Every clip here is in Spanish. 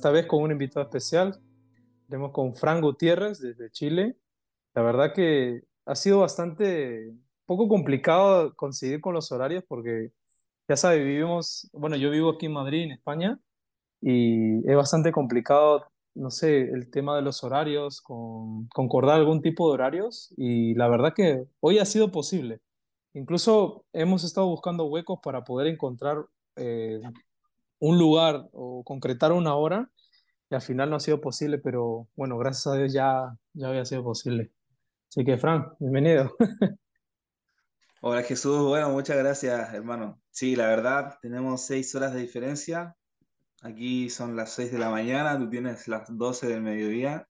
Esta vez con un invitado especial. Tenemos con Fran Gutiérrez desde Chile. La verdad que ha sido bastante poco complicado coincidir con los horarios porque, ya sabes, vivimos, bueno, yo vivo aquí en Madrid, en España, y es bastante complicado, no sé, el tema de los horarios, con, concordar algún tipo de horarios, y la verdad que hoy ha sido posible. Incluso hemos estado buscando huecos para poder encontrar eh, un lugar o concretar una hora, y al final no ha sido posible, pero bueno, gracias a Dios ya, ya había sido posible. Así que, Fran, bienvenido. Hola Jesús, bueno, muchas gracias hermano. Sí, la verdad, tenemos seis horas de diferencia. Aquí son las seis de la mañana, tú tienes las doce del mediodía,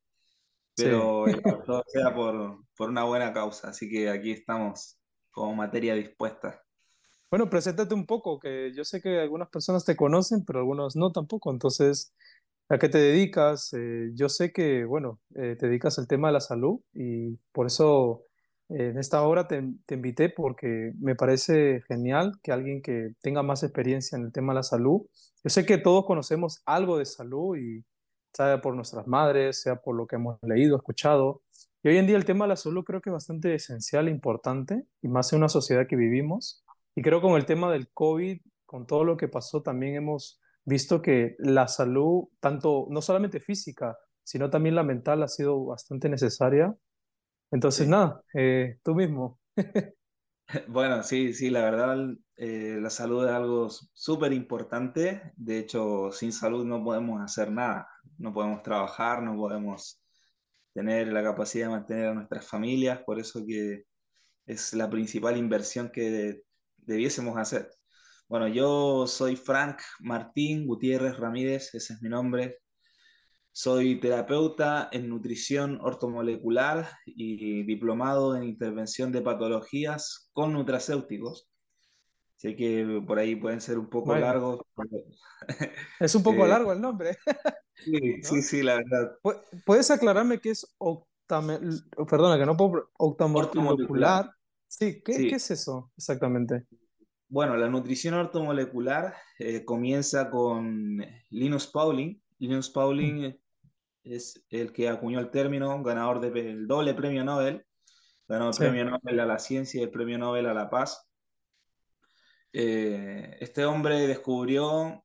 Sí. pero todo sea por, por una buena causa, así que aquí estamos como materia dispuesta. Bueno, preséntate un poco, que yo sé que algunas personas te conocen, pero algunos no tampoco. Entonces, ¿a qué te dedicas? Eh, yo sé que, bueno, eh, te dedicas al tema de la salud y por eso eh, en esta hora te, te invité porque me parece genial que alguien que tenga más experiencia en el tema de la salud. Yo sé que todos conocemos algo de salud y sea por nuestras madres, sea por lo que hemos leído, escuchado. Y hoy en día el tema de la salud creo que es bastante esencial e importante, y más en una sociedad que vivimos. Y creo con el tema del COVID, con todo lo que pasó, también hemos visto que la salud, tanto, no solamente física, sino también la mental, ha sido bastante necesaria. Entonces, Sí. nada, eh, tú mismo. Bueno, sí, sí, la verdad, eh, la salud es algo súper importante. De hecho, sin salud no podemos hacer nada. No podemos trabajar, no podemos tener la capacidad de mantener a nuestras familias. Por eso que es la principal inversión que debiésemos hacer. Bueno, yo soy Frank Martín Gutiérrez Ramírez, ese es mi nombre. Soy terapeuta en nutrición ortomolecular y diplomado en intervención de patologías con nutracéuticos. Sé que por ahí pueden ser un poco Vaya, largos. pero, es un poco eh, largo el nombre, sí, sí, ¿no? sí, la verdad. Pu- ¿Puedes aclararme qué es octame, perdona, que no puedo, octamolecular? Sí, ¿qué, qué Sí, es eso exactamente? Bueno, la nutrición ortomolecular eh, comienza con Linus Pauling. Linus Mm, Pauling es el que acuñó el término, ganador del doble premio Nobel, ganó el Sí, premio Nobel a la ciencia y el premio Nobel a la paz. Eh, este hombre descubrió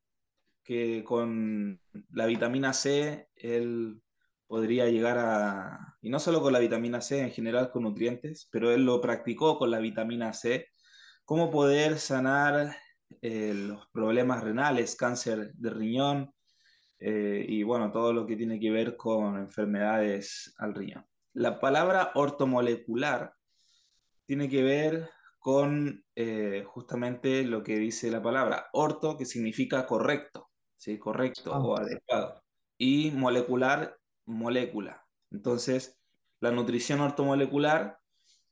que con la vitamina C él podría llegar a, y no solo con la vitamina C, en general con nutrientes, pero él lo practicó con la vitamina C, cómo poder sanar eh, los problemas renales, cáncer de riñón, eh, y bueno, todo lo que tiene que ver con enfermedades al riñón. La palabra ortomolecular tiene que ver con eh, justamente lo que dice la palabra orto, que significa correcto, ¿sí? correcto ah, o adecuado, y molecular, molécula. Entonces, la nutrición ortomolecular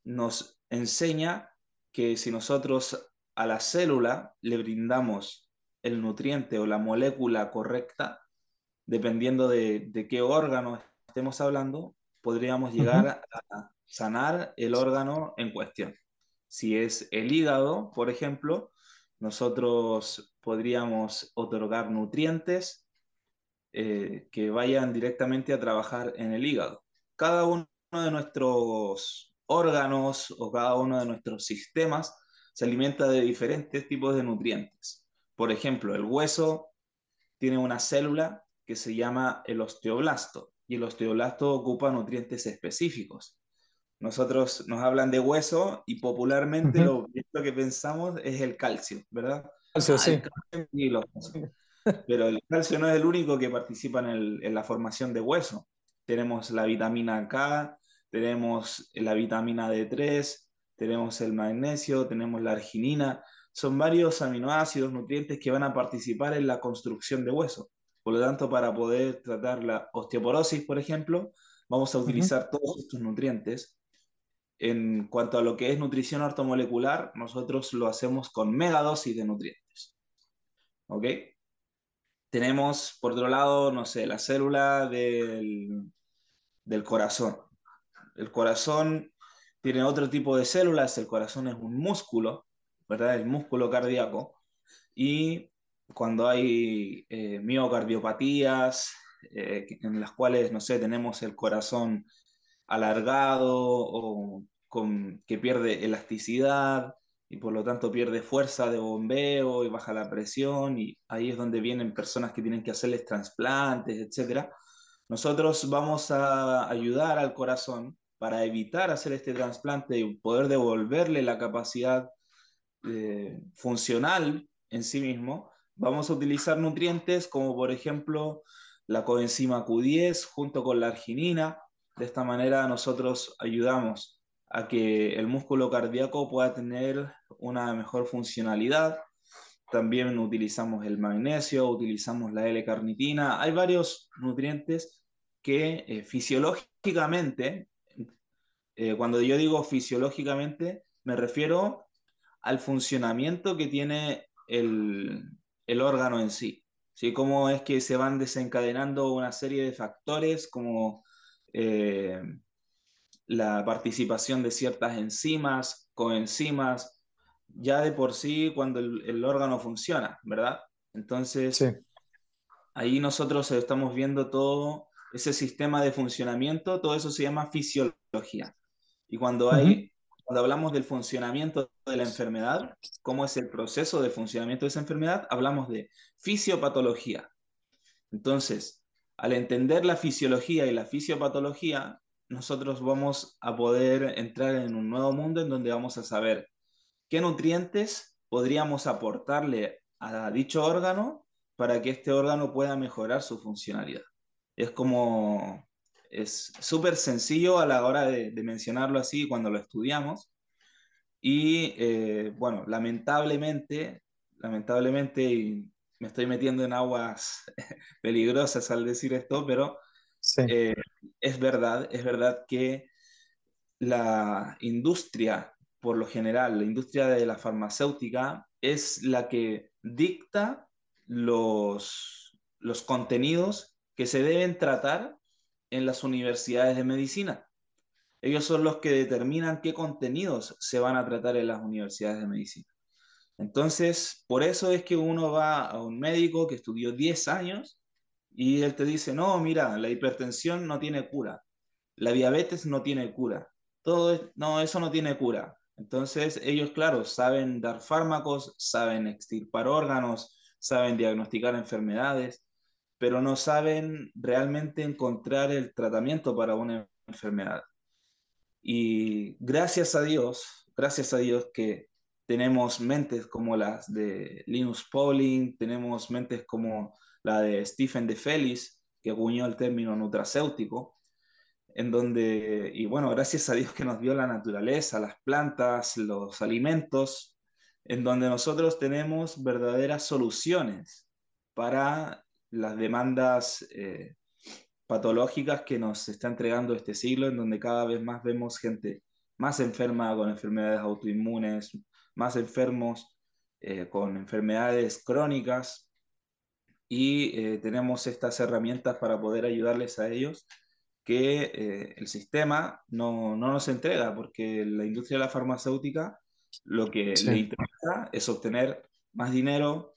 nos enseña que si nosotros a la célula le brindamos el nutriente o la molécula correcta, dependiendo de, de qué órgano estemos hablando, podríamos llegar a sanar el órgano en cuestión. Si es el hígado, por ejemplo, nosotros podríamos otorgar nutrientes eh, que vayan directamente a trabajar en el hígado. Cada uno de nuestros órganos o cada uno de nuestros sistemas se alimenta de diferentes tipos de nutrientes. Por ejemplo, el hueso tiene una célula que se llama el osteoblasto y el osteoblasto ocupa nutrientes específicos. Nosotros nos hablan de hueso y popularmente lo, lo que pensamos es el calcio, ¿verdad? Calcio, Ah, el sí. calcio. Pero el calcio no es el único que participa en, el, en la formación de hueso. Tenemos la vitamina K, tenemos la vitamina D3, tenemos el magnesio, tenemos la arginina. Son varios aminoácidos, nutrientes que van a participar en la construcción de hueso. Por lo tanto, para poder tratar la osteoporosis, por ejemplo, vamos a utilizar todos estos nutrientes. En cuanto a lo que es nutrición ortomolecular, nosotros lo hacemos con megadosis de nutrientes. ¿Ok? Tenemos, por otro lado, no sé, la célula del, del corazón. El corazón tiene otro tipo de células, el corazón es un músculo, ¿verdad? El músculo cardíaco. Y cuando hay eh, miocardiopatías, eh, en las cuales, no sé, tenemos el corazón alargado o que pierde elasticidad y por lo tanto pierde fuerza de bombeo y baja la presión y ahí es donde vienen personas que tienen que hacerles trasplantes, etc. Nosotros vamos a ayudar al corazón para evitar hacer este trasplante y poder devolverle la capacidad eh, funcional en sí mismo, vamos a utilizar nutrientes como por ejemplo la coenzima Q10 junto con la arginina. De esta manera nosotros ayudamos a que el músculo cardíaco pueda tener una mejor funcionalidad. También utilizamos el magnesio, utilizamos la L-carnitina. Hay varios nutrientes que eh, fisiológicamente, eh, cuando yo digo fisiológicamente, me refiero al funcionamiento que tiene el, el órgano en sí. ¿sí? Cómo es que se van desencadenando una serie de factores como eh, la participación de ciertas enzimas, coenzimas, ya de por sí cuando el, órgano funciona, ¿verdad? Entonces, ahí nosotros estamos viendo todo ese sistema de funcionamiento, todo eso se llama fisiología. Y cuando hay cuando hablamos del funcionamiento de la enfermedad, cómo es el proceso de funcionamiento de esa enfermedad, hablamos de fisiopatología. Entonces, al entender la fisiología y la fisiopatología, nosotros vamos a poder entrar en un nuevo mundo en donde vamos a saber qué nutrientes podríamos aportarle a dicho órgano para que este órgano pueda mejorar su funcionalidad. Es como es súper sencillo a la hora de, mencionarlo así cuando lo estudiamos. Y eh, bueno, lamentablemente, lamentablemente, y me estoy metiendo en aguas peligrosas al decir esto, pero eh, es verdad, es verdad que la industria, por lo general, la industria de la farmacéutica es la que dicta los, los contenidos que se deben tratar en las universidades de medicina. Ellos son los que determinan qué contenidos se van a tratar en las universidades de medicina. Entonces, por eso es que uno va a un médico que estudió 10 años y él te dice, no, mira, la hipertensión no tiene cura, la diabetes no tiene cura, todo no, eso no tiene cura. Entonces, ellos, claro, saben dar fármacos, saben extirpar órganos, saben diagnosticar enfermedades, pero no saben realmente encontrar el tratamiento para una enfermedad. Y gracias a Dios, gracias a Dios que tenemos mentes como las de Linus Pauling, tenemos mentes como la de Stephen de que acuñó el término nutracéutico, en donde, y bueno, gracias a Dios que nos dio la naturaleza, las plantas, los alimentos, en donde nosotros tenemos verdaderas soluciones para las demandas eh, patológicas que nos está entregando este siglo, en donde cada vez más vemos gente más enferma con enfermedades autoinmunes, más enfermos eh, con enfermedades crónicas, y eh, tenemos estas herramientas para poder ayudarles a ellos que el sistema no, no, nos entrega, porque la industria de la farmacéutica lo que le interesa es obtener más dinero,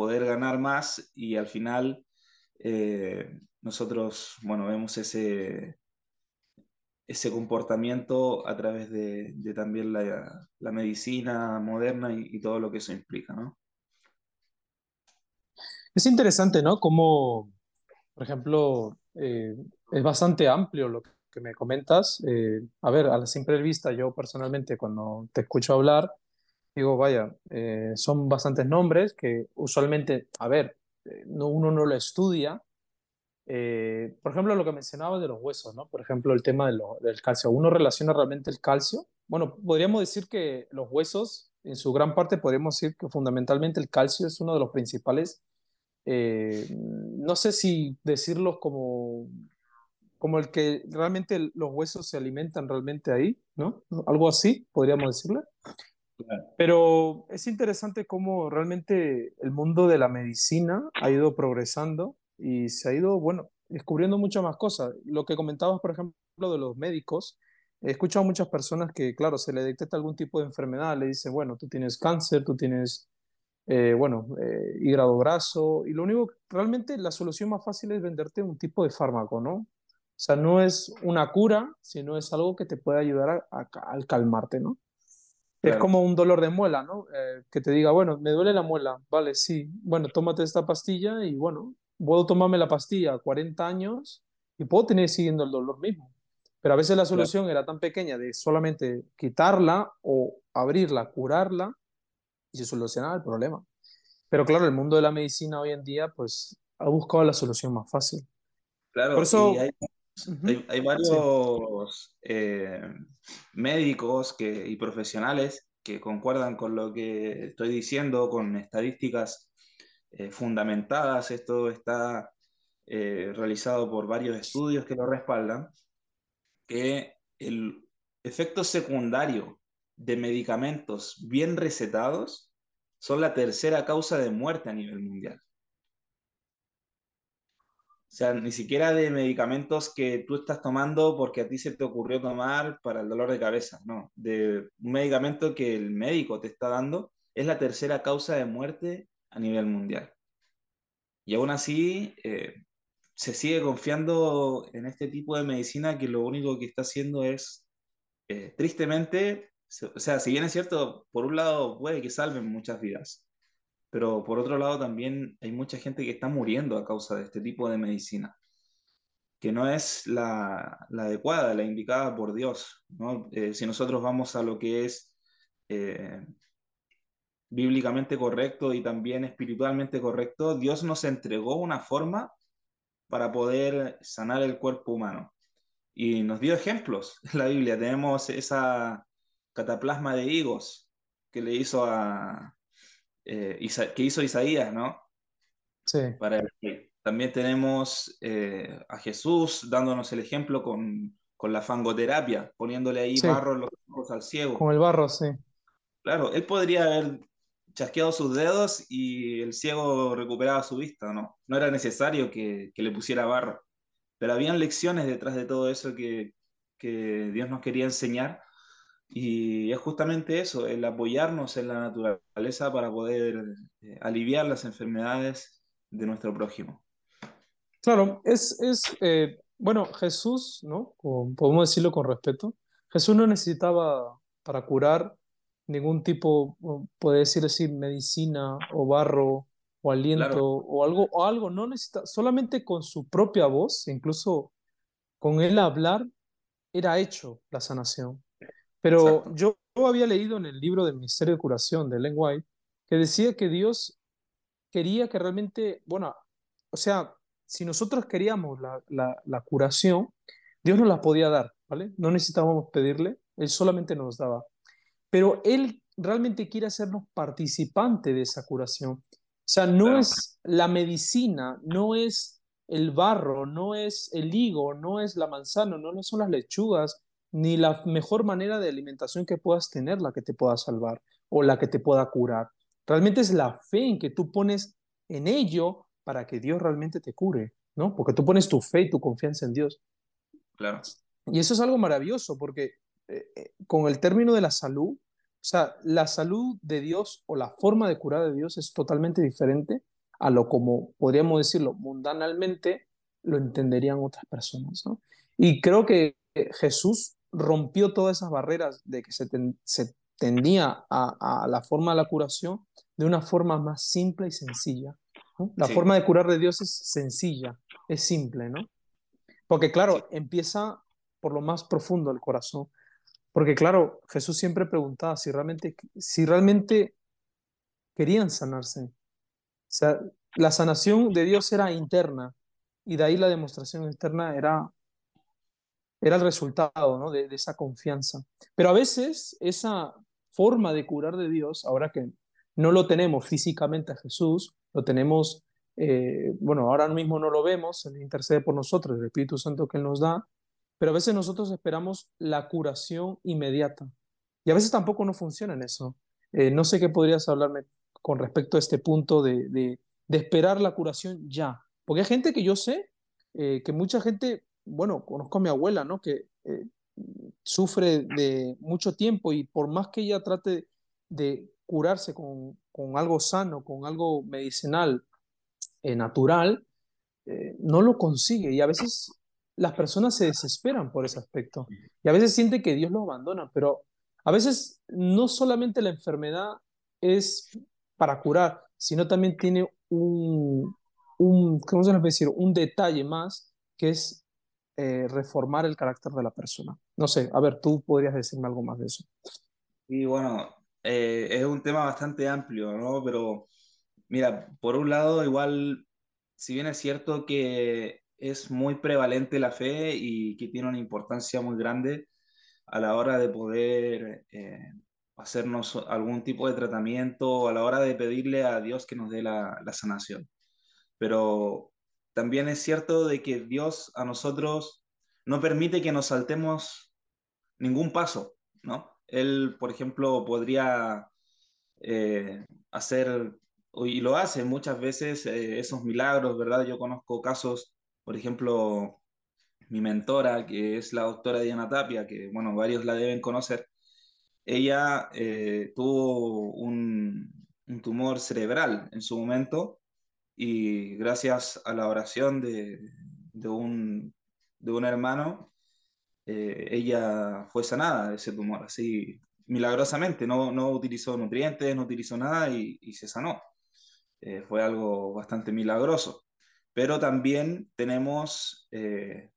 poder ganar más y al final eh, nosotros, bueno, vemos ese, ese comportamiento a través de, también la, la, medicina moderna y, todo lo que eso implica, ¿no? Es interesante, ¿no? Como, por ejemplo, eh, es bastante amplio lo que me comentas. Eh, a ver, a la simple vista, yo personalmente cuando te escucho hablar, digo, vaya, eh, son bastantes nombres que usualmente, a ver, eh, no, uno no lo estudia. Eh, por ejemplo, lo que mencionaba de los huesos, ¿no? Por ejemplo, el tema del calcio. ¿Uno relaciona realmente el calcio? Bueno, podríamos decir que los huesos, en su gran parte, podríamos decir que fundamentalmente el calcio es uno de los principales, no sé si decirlo como, como el que realmente los huesos se alimentan realmente ahí, ¿no? Algo así, podríamos decirle. Pero es interesante cómo realmente el mundo de la medicina ha ido progresando y se ha ido, bueno, descubriendo muchas más cosas. Lo que comentabas, por ejemplo, de los médicos, he escuchado muchas personas que, claro, se le detecta algún tipo de enfermedad, le dicen, bueno, tú tienes cáncer, tú tienes eh, bueno, eh, hígado graso, y lo único, realmente la solución más fácil es venderte un tipo de fármaco, ¿no? O sea, no es una cura, sino es algo que te puede ayudar a, calmarte, ¿no? Es como un dolor de muela, ¿no? Eh, que te diga, bueno, me duele la muela, vale, sí, bueno, tómate esta pastilla y bueno, puedo tomarme la pastilla a 40 años y puedo tener siguiendo el dolor mismo. Pero a veces la solución era tan pequeña de solamente quitarla o abrirla, curarla y se solucionaba el problema. Pero claro, el mundo de la medicina hoy en día pues ha buscado la solución más fácil. Claro, Por eso, hay, varios eh, médicos que, y profesionales que concuerdan con lo que estoy diciendo, con estadísticas eh, fundamentadas. Esto está eh, realizado por varios estudios que lo respaldan, que el efecto secundario de medicamentos bien recetados son la tercera causa de muerte a nivel mundial. O sea, ni siquiera de medicamentos que tú estás tomando porque a ti se te ocurrió tomar para el dolor de cabeza, no. De un medicamento que el médico te está dando es la tercera causa de muerte a nivel mundial. Y aún así, eh, se sigue confiando en este tipo de medicina que lo único que está haciendo es, eh, tristemente, o sea, si bien es cierto, por un lado puede que salven muchas vidas, pero por otro lado también hay mucha gente que está muriendo a causa de este tipo de medicina, que no es la, adecuada, la indicada por Dios. Eh, si nosotros vamos a lo que es eh, bíblicamente correcto y también espiritualmente correcto, Dios nos entregó una forma para poder sanar el cuerpo humano. Y nos dio ejemplos en la Biblia. Tenemos esa cataplasma de higos que le hizo a, eh, que hizo Isaías, ¿no? Sí. Para También tenemos eh, a Jesús dándonos el ejemplo con, con la fangoterapia, poniéndole ahí barro en los ojos al ciego. Con el barro, sí. Claro, él podría haber chasqueado sus dedos y el ciego recuperaba su vista, ¿no? No era necesario que, que le pusiera barro. Pero habían lecciones detrás de todo eso que, que Dios nos quería enseñar y es justamente eso, el apoyarnos en la naturaleza para poder eh, aliviar las enfermedades de nuestro prójimo. Claro, es, es eh, bueno, Jesús, ¿no? podemos decirlo con respeto, Jesús no necesitaba para curar ningún tipo, puede decir así, medicina o barro o aliento o algo, o algo, no necesita, solamente con su propia voz, incluso con él hablar, era hecho la sanación. Pero yo, había leído en el libro del Ministerio de Curación de Ellen White que decía que Dios quería que realmente, bueno, o sea, si nosotros queríamos la, la, curación, Dios nos la podía dar, ¿vale? No necesitábamos pedirle, Él solamente nos daba. Pero Él realmente quiere hacernos participante de esa curación. O sea, no es la medicina, no es el barro, no es el higo, no es la manzana, no son las lechugas, ni la mejor manera de alimentación que puedas tener la que te pueda salvar o la que te pueda curar. Realmente es la fe en que tú pones en ello para que Dios realmente te cure, ¿no? Porque tú pones tu fe y tu confianza en Dios. Claro. Y eso es algo maravilloso porque eh, eh, con el término de la salud, o sea, la salud de Dios o la forma de curar de Dios es totalmente diferente a lo como podríamos decirlo mundanalmente lo entenderían otras personas, ¿no? Y creo que Jesús rompió todas esas barreras de que se, tendía a, la forma de la curación de una forma más simple y sencilla. La forma de curar de Dios es sencilla, es simple, ¿no? Porque claro, empieza por lo más profundo del corazón. Porque claro, Jesús siempre preguntaba si realmente, si realmente querían sanarse. O sea, la sanación de Dios era interna y de ahí la demostración externa era era el resultado ¿no? de, esa confianza. Pero a veces esa forma de curar de Dios, ahora que no lo tenemos físicamente a Jesús, lo tenemos, eh, bueno, ahora mismo no lo vemos, Él intercede por nosotros, el Espíritu Santo que Él nos da, pero a veces nosotros esperamos la curación inmediata. Y a veces tampoco no funciona en eso. Eh, no sé qué podrías hablarme con respecto a este punto de, de, esperar la curación ya. Porque hay gente que yo sé, eh, que mucha gente bueno, conozco a mi abuela, ¿no? Que eh, sufre de mucho tiempo y por más que ella trate de curarse con, con algo sano, con algo medicinal, eh, natural, eh, no lo consigue y a veces las personas se desesperan por ese aspecto y a veces sienten que Dios los abandona, pero a veces no solamente la enfermedad es para curar, sino también tiene un, un ¿cómo se decir? Un detalle más que es eh, reformar el carácter de la persona. No sé, a ver, tú podrías decirme algo más de eso. Y bueno, eh, es un tema bastante amplio, ¿no? Pero mira, por un lado, igual, si bien es cierto que es muy prevalente la fe y que tiene una importancia muy grande a la hora de poder eh, hacernos algún tipo de tratamiento, a la hora de pedirle a Dios que nos dé la, la sanación. Pero también es cierto de que Dios a nosotros no permite que nos saltemos ningún paso, ¿no? Él, por ejemplo, podría eh, hacer, y lo hace muchas veces, eh, esos milagros, ¿verdad? Yo conozco casos, por ejemplo, mi mentora, que es la doctora Diana Tapia, que, bueno, varios la deben conocer, ella eh, tuvo un, un, tumor cerebral en su momento y gracias a la oración de, de, un, de un hermano, eh, ella fue sanada de ese tumor, así milagrosamente, no, no utilizó nutrientes, no utilizó nada y, y se sanó. Eh, fue algo bastante milagroso. Pero también tenemos, eh,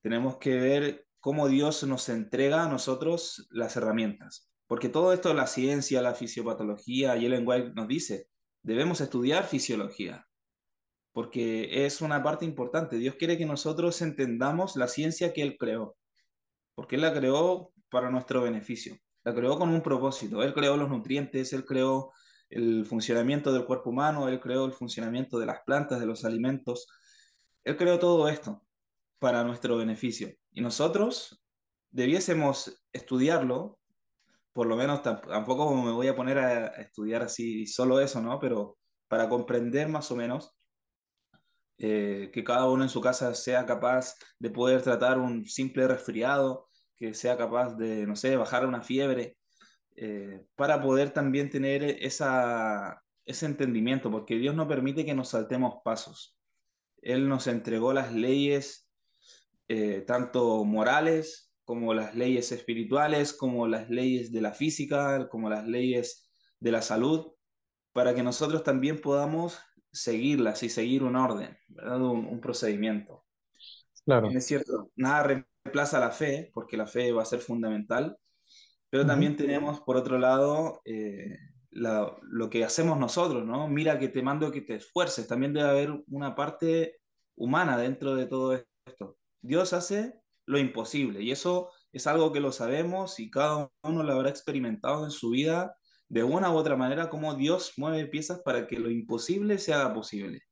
tenemos que ver cómo Dios nos entrega a nosotros las herramientas. Porque todo esto, la ciencia, la fisiopatología, Ellen White nos dice, debemos estudiar fisiología, porque es una parte importante. Dios quiere que nosotros entendamos la ciencia que Él creó, porque Él la creó para nuestro beneficio, la creó con un propósito. Él creó los nutrientes, Él creó el funcionamiento del cuerpo humano, Él creó el funcionamiento de las plantas, de los alimentos. Él creó todo esto para nuestro beneficio. Y nosotros debiésemos estudiarlo, por lo menos tampoco me voy a poner a estudiar así solo eso, ¿no? Pero para comprender más o menos eh, que cada uno en su casa sea capaz de poder tratar un simple resfriado, que sea capaz de, no sé, bajar una fiebre, eh, para poder también tener esa, ese entendimiento, porque Dios no permite que nos saltemos pasos. Él nos entregó las leyes, eh, tanto morales como las leyes espirituales, como las leyes de la física, como las leyes de la salud, para que nosotros también podamos seguirlas y seguir un orden, ¿verdad? Un, un procedimiento. Claro. Es cierto, nada reemplaza la fe, porque la fe va a ser fundamental, pero uh -huh. también tenemos, por otro lado, eh, la, lo que hacemos nosotros, ¿no? Mira que te mando que te esfuerces, también debe haber una parte humana dentro de todo esto. Dios hace lo imposible y eso es algo que lo sabemos y cada uno lo habrá experimentado en su vida de una u otra manera cómo Dios mueve piezas para que lo imposible se haga posible.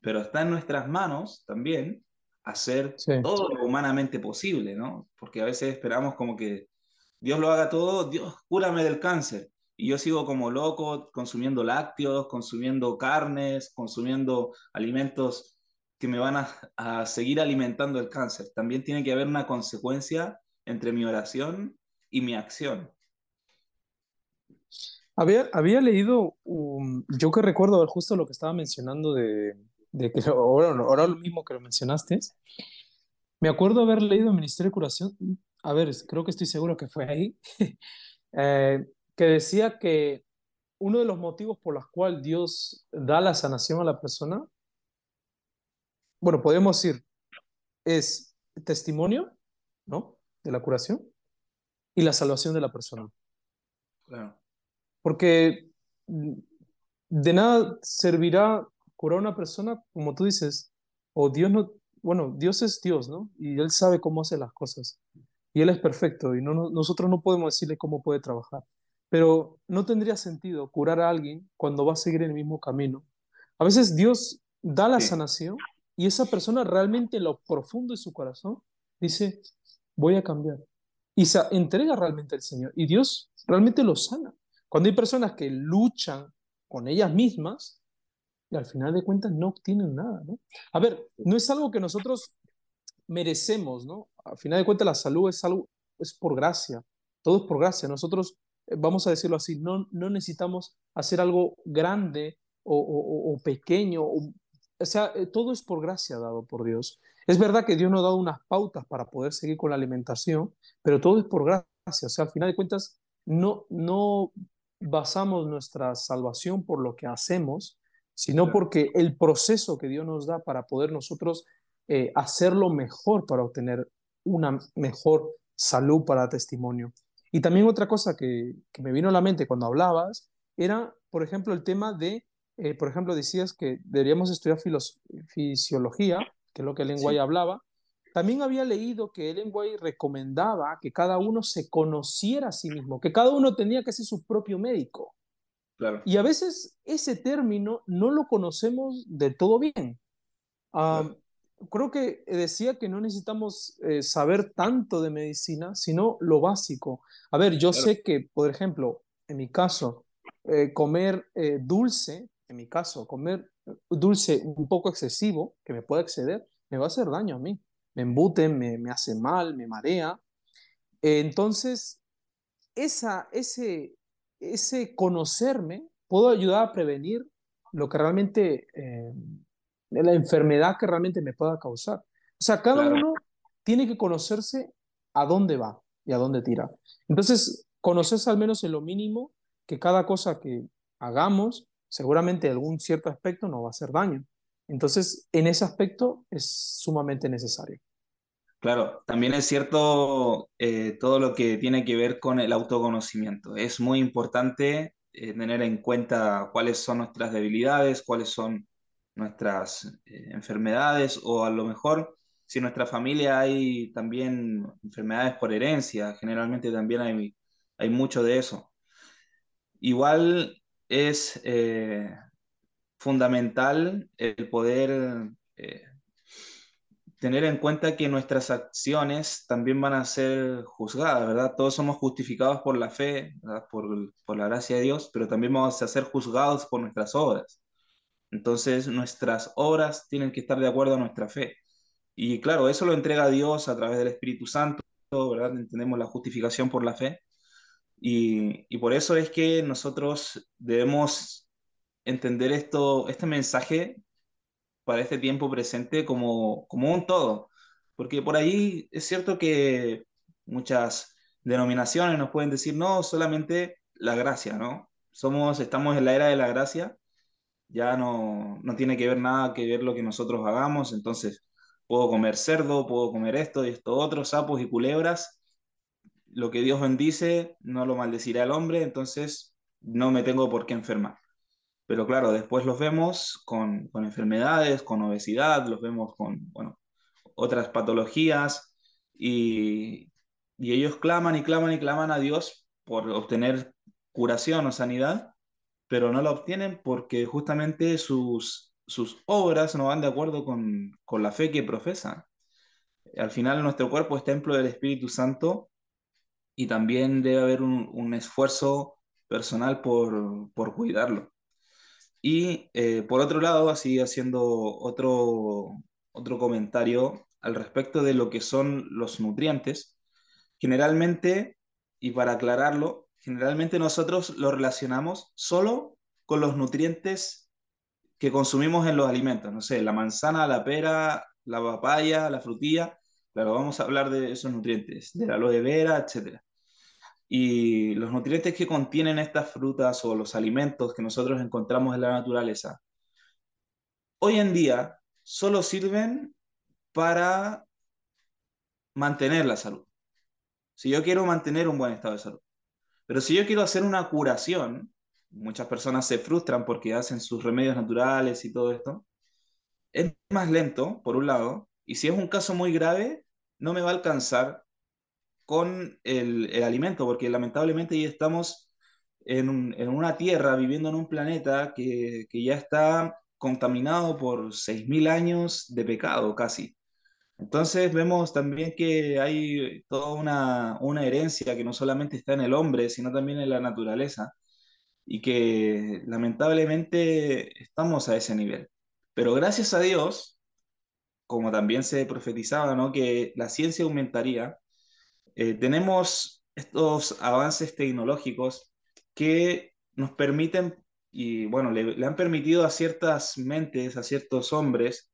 Pero está en nuestras manos también hacer sí. todo lo humanamente posible, ¿no? Porque a veces esperamos como que Dios lo haga todo, Dios, cúrame del cáncer. Y yo sigo como loco consumiendo lácteos, consumiendo carnes, consumiendo alimentos que me van a, a seguir alimentando el cáncer. También tiene que haber una consecuencia entre mi oración y mi acción. Había, había leído, um, yo que recuerdo justo lo que estaba mencionando de, de que ahora, ahora lo mismo que lo mencionaste, me acuerdo haber leído el Ministerio de Curación, a ver, creo que estoy seguro que fue ahí, eh, que decía que uno de los motivos por los cuales Dios da la sanación a la persona, bueno, podemos decir, es testimonio, ¿no? De la curación y la salvación de la persona. Claro. Porque de nada servirá curar a una persona, como tú dices, o Dios no, bueno, Dios es Dios, ¿no? Y Él sabe cómo hace las cosas. Y Él es perfecto y no, nosotros no podemos decirle cómo puede trabajar. Pero no tendría sentido curar a alguien cuando va a seguir en el mismo camino. A veces Dios da la sí. sanación y esa persona realmente en lo profundo de su corazón dice, voy a cambiar. Y se entrega realmente al Señor. Y Dios realmente lo sana. Cuando hay personas que luchan con ellas mismas y al final de cuentas no obtienen nada, ¿no? A ver, no es algo que nosotros merecemos, ¿no? Al final de cuentas la salud es algo, es por gracia, todo es por gracia. Nosotros vamos a decirlo así, no, no necesitamos hacer algo grande o, pequeño, o, sea, eh, todo es por gracia dado por Dios. Es verdad que Dios nos ha dado unas pautas para poder seguir con la alimentación, pero todo es por gracia. O sea, al final de cuentas, no, no basamos nuestra salvación por lo que hacemos, sino porque el proceso que Dios nos da para poder nosotros eh, hacerlo mejor para obtener una mejor salud para testimonio. Y también otra cosa que, que me vino a la mente cuando hablabas era, por ejemplo, el tema de, eh, por ejemplo, decías que deberíamos estudiar fisiología, que es lo que el lenguaje hablaba. También había leído que el White recomendaba que cada uno se conociera a sí mismo, que cada uno tenía que ser su propio médico. Claro. Y a veces ese término no lo conocemos de todo bien. Creo que decía que no necesitamos eh, saber tanto de medicina, sino lo básico. A ver, yo sé que, por ejemplo, en mi caso, eh, comer eh, dulce, en mi caso, comer dulce un poco excesivo, que me puede exceder, me va a hacer daño a mí. Me embute, me, me hace mal, me marea. entonces, esa, ese, ese conocerme puedo ayudar a prevenir lo que realmente la enfermedad que realmente me pueda causar. O sea, cada uno tiene que conocerse a dónde va y a dónde tira. Entonces, conocerse al menos en lo mínimo que cada cosa que hagamos, seguramente algún cierto aspecto nos va a hacer daño. Entonces, en ese aspecto es sumamente necesario. Claro, también es cierto eh, todo lo que tiene que ver con el autoconocimiento. Es muy importante eh, tener en cuenta cuáles son nuestras debilidades, cuáles son nuestras eh, enfermedades o a lo mejor si en nuestra familia hay también enfermedades por herencia, generalmente también hay, hay mucho de eso. Igual es eh, fundamental el poder eh, tener en cuenta que nuestras acciones también van a ser juzgadas, ¿verdad? Todos somos justificados por la fe, por, por, la gracia de Dios, pero también vamos a ser juzgados por nuestras obras. Entonces nuestras obras tienen que estar de acuerdo a nuestra fe. Y claro, eso lo entrega Dios a través del Espíritu Santo, ¿verdad? Entendemos la justificación por la fe. Y, por eso es que nosotros debemos entender esto, este mensaje para este tiempo presente como, como un todo. Porque por ahí es cierto que muchas denominaciones nos pueden decir, no, solamente la gracia, ¿no? Somos, estamos en la era de la gracia ya no, no tiene que ver nada que ver lo que nosotros hagamos, entonces puedo comer cerdo, puedo comer esto y esto otro, sapos y culebras, lo que Dios bendice no lo maldecirá el hombre, entonces no me tengo por qué enfermar. Pero claro, después los vemos con, con enfermedades, con obesidad, los vemos con bueno, otras patologías y, y ellos claman y claman y claman a Dios por obtener curación o sanidad pero no la obtienen porque justamente sus, sus obras no van de acuerdo con, con la fe que profesan. Al final nuestro cuerpo es templo del Espíritu Santo y también debe haber un, un esfuerzo personal por, por cuidarlo. Y eh, por otro lado, así haciendo otro, otro comentario al respecto de lo que son los nutrientes, generalmente, y para aclararlo, generalmente nosotros lo relacionamos solo con los nutrientes que consumimos en los alimentos. No sé, la manzana, la pera, la papaya, la frutilla. Claro, vamos a hablar de esos nutrientes, de la aloe vera, etc. Y los nutrientes que contienen estas frutas o los alimentos que nosotros encontramos en la naturaleza, hoy en día solo sirven para mantener la salud. Si yo quiero mantener un buen estado de salud. Pero si yo quiero hacer una curación, muchas personas se frustran porque hacen sus remedios naturales y todo esto, es más lento, por un lado, y si es un caso muy grave, no me va a alcanzar con el, el alimento, porque lamentablemente ya estamos en, en, una tierra, viviendo en un planeta que, que ya está contaminado por 6.000 años de pecado casi. Entonces vemos también que hay toda una, una, herencia que no solamente está en el hombre, sino también en la naturaleza, y que lamentablemente estamos a ese nivel. Pero gracias a Dios, como también se profetizaba, ¿no? que la ciencia aumentaría, eh, tenemos estos avances tecnológicos que nos permiten, y bueno, le, han permitido a ciertas mentes, a ciertos hombres,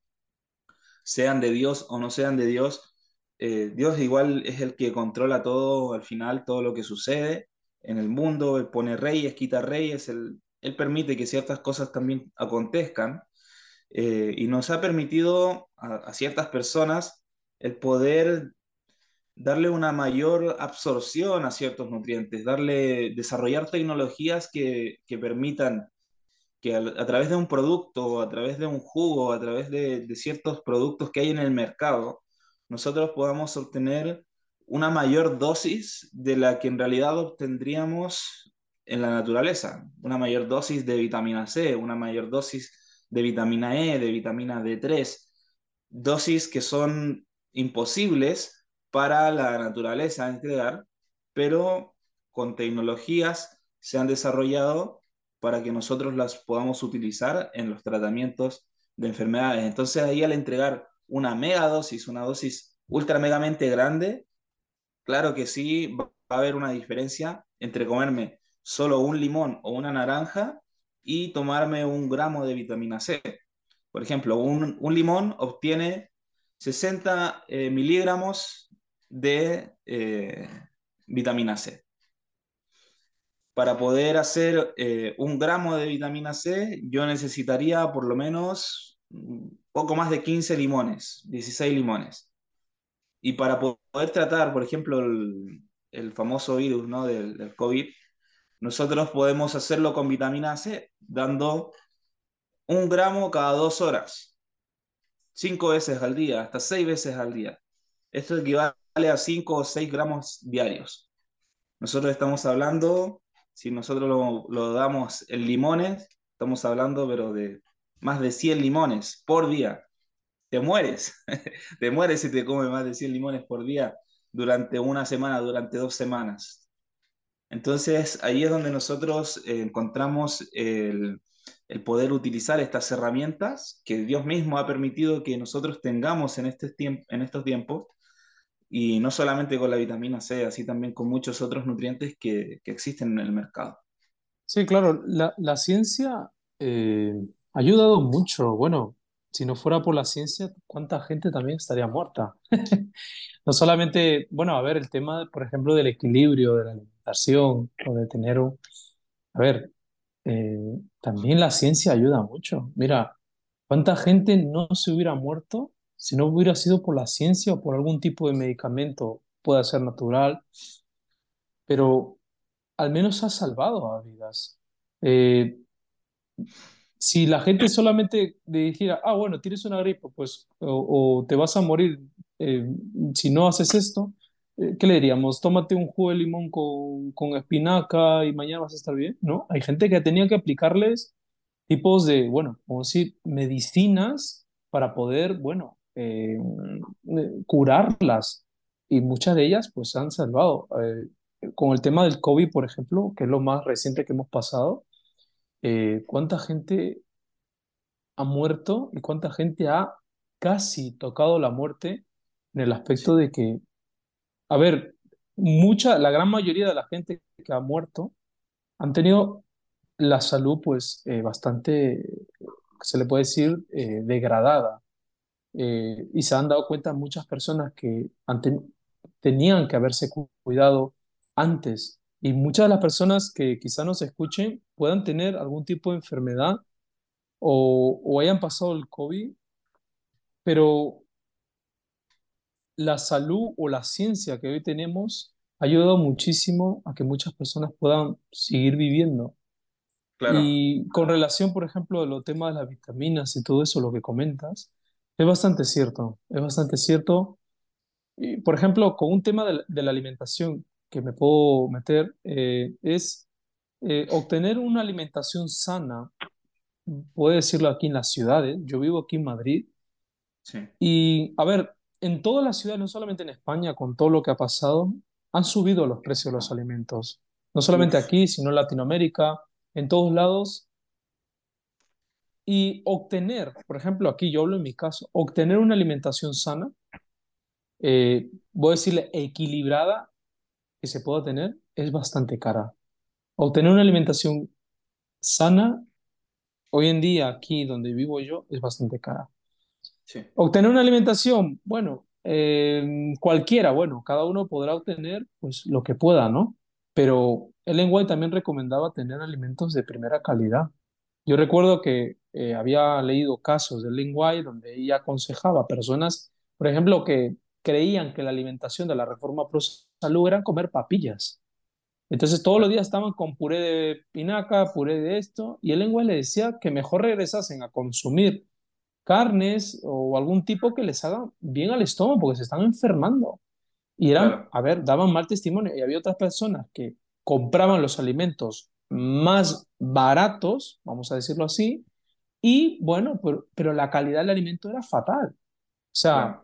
sean de Dios o no sean de Dios, eh, Dios igual es el que controla todo al final, todo lo que sucede en el mundo, él pone reyes, quita reyes, él, permite que ciertas cosas también acontezcan eh, y nos ha permitido a, ciertas personas el poder darle una mayor absorción a ciertos nutrientes, darle, desarrollar tecnologías que, que permitan que a, través de un producto, a través de un jugo, a través de, de ciertos productos que hay en el mercado, nosotros podamos obtener una mayor dosis de la que en realidad obtendríamos en la naturaleza, una mayor dosis de vitamina C, una mayor dosis de vitamina E, de vitamina D3, dosis que son imposibles para la naturaleza entregar, pero con tecnologías se han desarrollado para que nosotros las podamos utilizar en los tratamientos de enfermedades. Entonces ahí al entregar una mega dosis, una dosis ultra megamente grande, claro que sí va a haber una diferencia entre comerme solo un limón o una naranja y tomarme un gramo de vitamina C. Por ejemplo, un, un limón obtiene 60 eh, miligramos de eh, vitamina C. Para poder hacer eh, un gramo de vitamina C, yo necesitaría por lo menos poco más de 15 limones, 16 limones. Y para poder tratar, por ejemplo, el, el famoso virus ¿no? del, del, COVID, nosotros podemos hacerlo con vitamina C, dando un gramo cada dos horas, cinco veces al día, hasta seis veces al día. Esto equivale a 5 o 6 gramos diarios. Nosotros estamos hablando, si nosotros lo, damos en limones, estamos hablando, pero de más de 100 limones por día. Te mueres, te mueres si te comes más de 100 limones por día durante una semana, durante dos semanas. Entonces ahí es donde nosotros eh, encontramos el, el, poder utilizar estas herramientas que Dios mismo ha permitido que nosotros tengamos en, este tiemp en estos tiempos, y no solamente con la vitamina C, así también con muchos otros nutrientes que, que existen en el mercado. Sí, claro, la, la ciencia eh, ha ayudado mucho. Bueno, si no fuera por la ciencia, ¿cuánta gente también estaría muerta? no solamente, bueno, a ver, el tema, por ejemplo, del equilibrio de la alimentación o de tener un... A ver, eh, también la ciencia ayuda mucho. Mira, ¿cuánta gente no se hubiera muerto si no hubiera sido por la ciencia o por algún tipo de medicamento? Puede ser natural, pero al menos ha salvado a vidas. Eh, si la gente solamente dijera, ah, bueno, tienes una gripe, pues, o, o te vas a morir eh, si no haces esto, eh, ¿qué le diríamos? Tómate un jugo de limón con, con espinaca y mañana vas a estar bien, ¿no? Hay gente que tenía que aplicarles tipos de, bueno, como decir, medicinas para poder, bueno, eh, curarlas. Y muchas de ellas, pues, se han salvado. Eh, con el tema del COVID, por ejemplo, que es lo más reciente que hemos pasado, eh, ¿cuánta gente ha muerto y cuánta gente ha casi tocado la muerte en el aspecto de que, a ver, mucha, la gran mayoría de la gente que ha muerto han tenido la salud pues eh, bastante, se le puede decir, degradada. Eh, y se han dado cuenta muchas personas que tenían que haberse cu- cuidado antes. Y muchas de las personas que quizá nos escuchen puedan tener algún tipo de enfermedad o, o hayan pasado el COVID, pero la salud o la ciencia que hoy tenemos ha ayudado muchísimo a que muchas personas puedan seguir viviendo. claro, Y con relación, por ejemplo, a los temas de las vitaminas y todo eso, lo que comentas, es bastante cierto, es bastante cierto. Y, por ejemplo, con un tema de, la de la alimentación que me puedo meter, eh, es eh, obtener una alimentación sana, puedo decirlo aquí en las ciudades, yo vivo aquí en Madrid, sí, y a ver, en todas las ciudades, no solamente en España, con todo lo que ha pasado, han subido los precios de los alimentos, no solamente Uf, aquí, sino en Latinoamérica, en todos lados Y obtener, por ejemplo, aquí yo hablo en mi caso, obtener una alimentación sana, eh, voy a decirle equilibrada, que se pueda tener es bastante cara. Obtener una alimentación sana, hoy en día aquí donde vivo yo, es bastante cara. Sí, Obtener una alimentación, bueno, eh, cualquiera, bueno, cada uno podrá obtener pues lo que pueda, ¿no? Pero Ellen White también recomendaba tener alimentos de primera calidad. Yo recuerdo que eh, había leído casos de White donde ella aconsejaba a personas, por ejemplo, que creían que la alimentación de la reforma pro salud era comer papillas. Entonces todos los días estaban con puré de pinaca, puré de esto, y Ellen White le decía que mejor regresasen a consumir carnes o algún tipo que les haga bien al estómago porque se están enfermando. Y eran, claro, a ver, daban mal testimonio. Y había otras personas que compraban los alimentos más baratos, vamos a decirlo así, y bueno, pero, pero la calidad del alimento era fatal. O sea,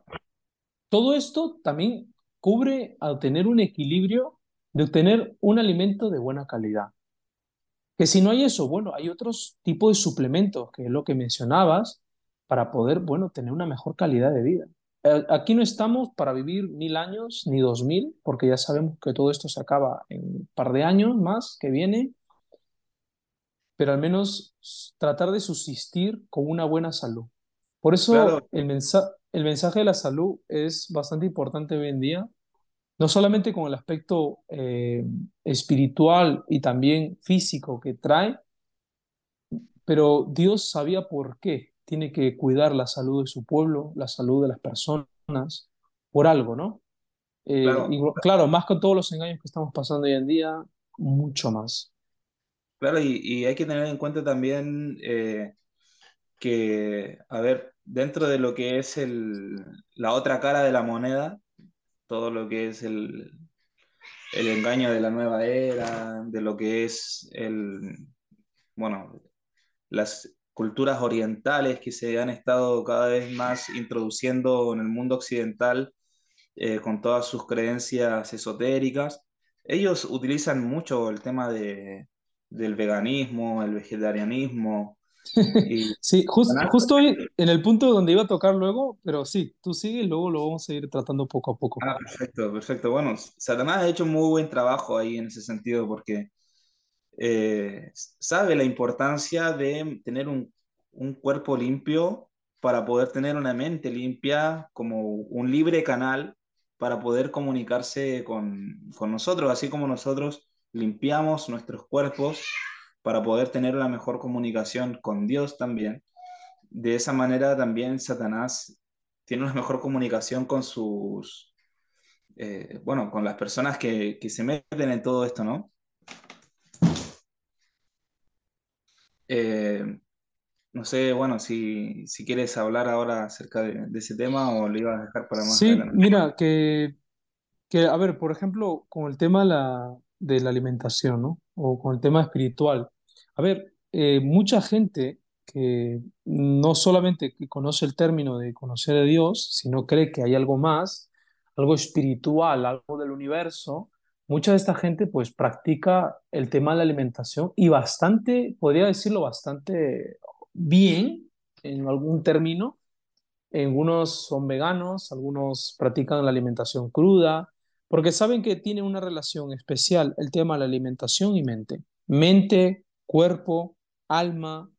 todo esto también cubre al tener un equilibrio de obtener un alimento de buena calidad. Que si no hay eso, bueno, hay otros tipos de suplementos, que es lo que mencionabas, para poder, bueno, tener una mejor calidad de vida. Eh, Aquí no estamos para vivir mil años ni dos mil, porque ya sabemos que todo esto se acaba en un par de años más que viene, pero al menos tratar de subsistir con una buena salud. Por eso claro, el mensa- el mensaje de la salud es bastante importante hoy en día, no solamente con el aspecto eh, espiritual y también físico que trae, Pero Dios sabía por qué tiene que cuidar la salud de su pueblo, la salud de las personas, por algo, ¿no? Eh, y claro, claro, más con todos los engaños que estamos pasando hoy en día, mucho más. Claro, y, hay que tener en cuenta también eh, que, a ver, dentro de lo que es el, la otra cara de la moneda, todo lo que es el, el engaño de la nueva era, de lo que es el, bueno, las culturas orientales que se han estado cada vez más introduciendo en el mundo occidental eh, con todas sus creencias esotéricas. Ellos utilizan mucho el tema de, del veganismo, el vegetarianismo y... Sí, jus- justo hoy en el punto donde iba a tocar luego, pero sí, tú sigue y luego lo vamos a ir tratando poco a poco. Ah, perfecto, perfecto. Bueno, Satanás ha hecho muy buen trabajo ahí en ese sentido porque eh, sabe la importancia de tener un, un cuerpo limpio para poder tener una mente limpia como un libre canal para poder comunicarse con, con nosotros, así como nosotros limpiamos nuestros cuerpos para poder tener una mejor comunicación con Dios también. De esa manera también Satanás tiene una mejor comunicación con sus, eh, bueno, con las personas que, que se meten en todo esto, ¿no? Eh, No sé, bueno, si, si quieres hablar ahora acerca de, de ese tema o lo ibas a dejar para más Sí, adelante. mira, que Que, a ver, por ejemplo, con el tema de la, de la alimentación, ¿no? O con el tema espiritual. A ver, eh, mucha gente que no solamente conoce el término de conocer a Dios, sino cree que hay algo más, algo espiritual, algo del universo, mucha de esta gente pues practica el tema de la alimentación y bastante, podría decirlo bastante bien en algún término algunos son veganos, algunos practican la alimentación cruda, porque saben que tiene una relación especial el tema de la alimentación y mente. Mente, cuerpo, alma,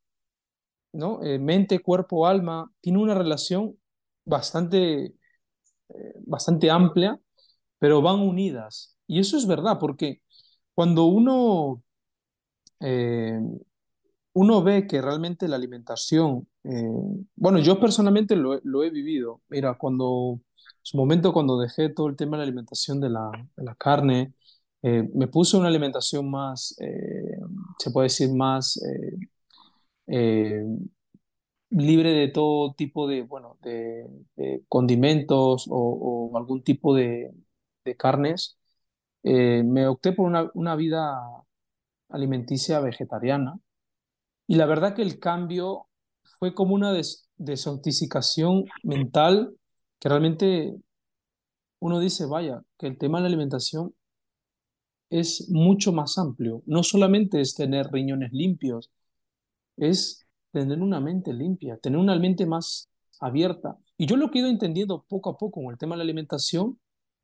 ¿no? Eh, mente, cuerpo, alma, tiene una relación bastante, eh, bastante amplia, pero van unidas. Y eso es verdad, porque cuando uno eh, uno ve que realmente la alimentación, bueno, yo personalmente lo, lo he vivido. Mira, cuando, su momento cuando dejé todo el tema de la alimentación de la, de la carne, eh, me puse una alimentación más, eh, se puede decir, más eh, eh, libre de todo tipo de, bueno, de, de condimentos o, o algún tipo de, de carnes. Eh, me opté por una, una vida alimenticia vegetariana y la verdad que el cambio fue como una des mental que realmente uno dice, vaya, que el tema de la alimentación es mucho más amplio. No solamente es tener riñones limpios, es tener una mente limpia, tener una mente más abierta. Y yo lo que he ido entendiendo poco a poco con el tema de la alimentación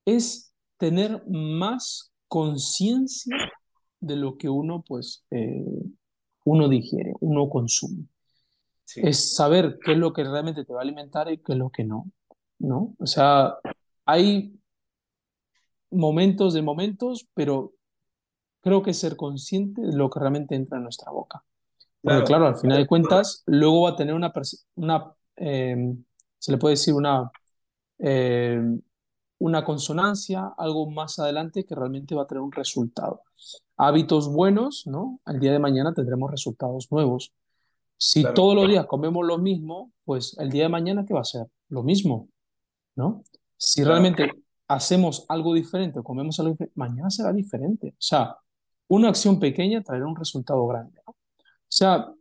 es tener más conciencia de lo que uno, pues, eh, uno digiere, uno consume. Sí, Es saber qué es lo que realmente te va a alimentar y qué es lo que no, ¿no? O sea, hay momentos de momentos, pero creo que ser consciente de lo que realmente entra en nuestra boca. Porque claro, claro, al final de cuentas, luego va a tener una, una eh, se le puede decir una, eh, una consonancia, algo más adelante que realmente va a tener un resultado. Hábitos buenos, ¿no? Al día de mañana tendremos resultados nuevos. Si claro, todos los días comemos lo mismo, pues el día de mañana, ¿qué va a ser? Lo mismo, ¿no? Si realmente hacemos algo diferente, comemos algo diferente, mañana será diferente. O sea, una acción pequeña traerá un resultado grande. ¿no? O sea,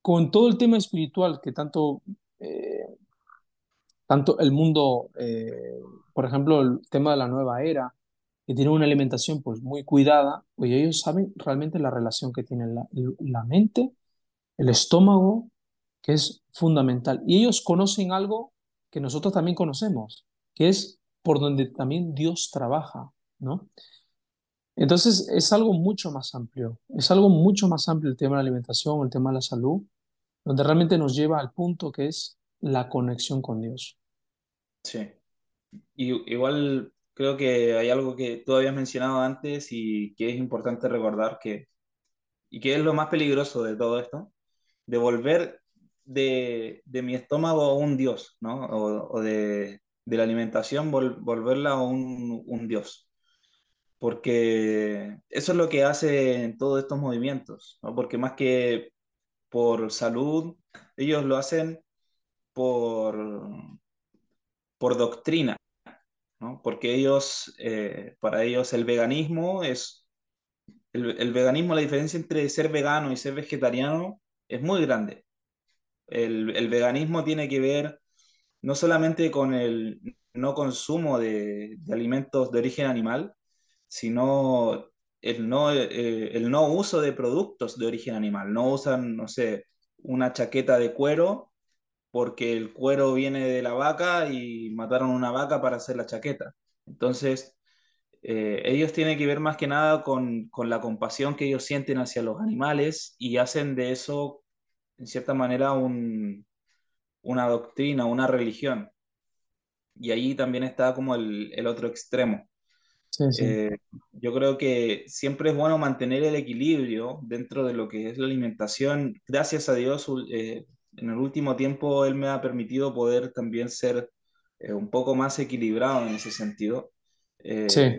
con todo el tema espiritual que tanto, eh, tanto el mundo, eh, por ejemplo, el tema de la nueva era, que tiene una alimentación pues muy cuidada, pues ellos saben realmente la relación que tienen la, la mente, el estómago, que es fundamental. Y ellos conocen algo que nosotros también conocemos, que es por donde también Dios trabaja, ¿no? Entonces es algo mucho más amplio, es algo mucho más amplio el tema de la alimentación, el tema de la salud, donde realmente nos lleva al punto que es la conexión con Dios. sí. Y, igual creo que hay algo que tú habías mencionado antes y que es importante recordar que, y que es lo más peligroso de todo esto, de volver de, de mi estómago a un dios, ¿no? O, o de, de la alimentación vol- volverla a un, un dios. Porque eso es lo que hace en todos estos movimientos, ¿no? Porque más que por salud, ellos lo hacen por, por doctrina, ¿no? Porque ellos, eh, para ellos el veganismo es, el, el veganismo, la diferencia entre ser vegano y ser vegetariano es muy grande. El, veganismo tiene que ver no solamente con el no consumo de, alimentos de origen animal, sino el no, eh, el no uso de productos de origen animal. No usan, no sé, una chaqueta de cuero porque el cuero viene de la vaca y mataron una vaca para hacer la chaqueta. Entonces, eh, ellos tienen que ver más que nada con, con la compasión que ellos sienten hacia los animales y hacen de eso, en cierta manera, un, una doctrina, una religión. Y ahí también está como el, el otro extremo. Sí, sí, Eh, yo creo que siempre es bueno mantener el equilibrio dentro de lo que es la alimentación. Gracias a Dios, eh, en el último tiempo Él me ha permitido poder también ser eh, un poco más equilibrado en ese sentido. Sí,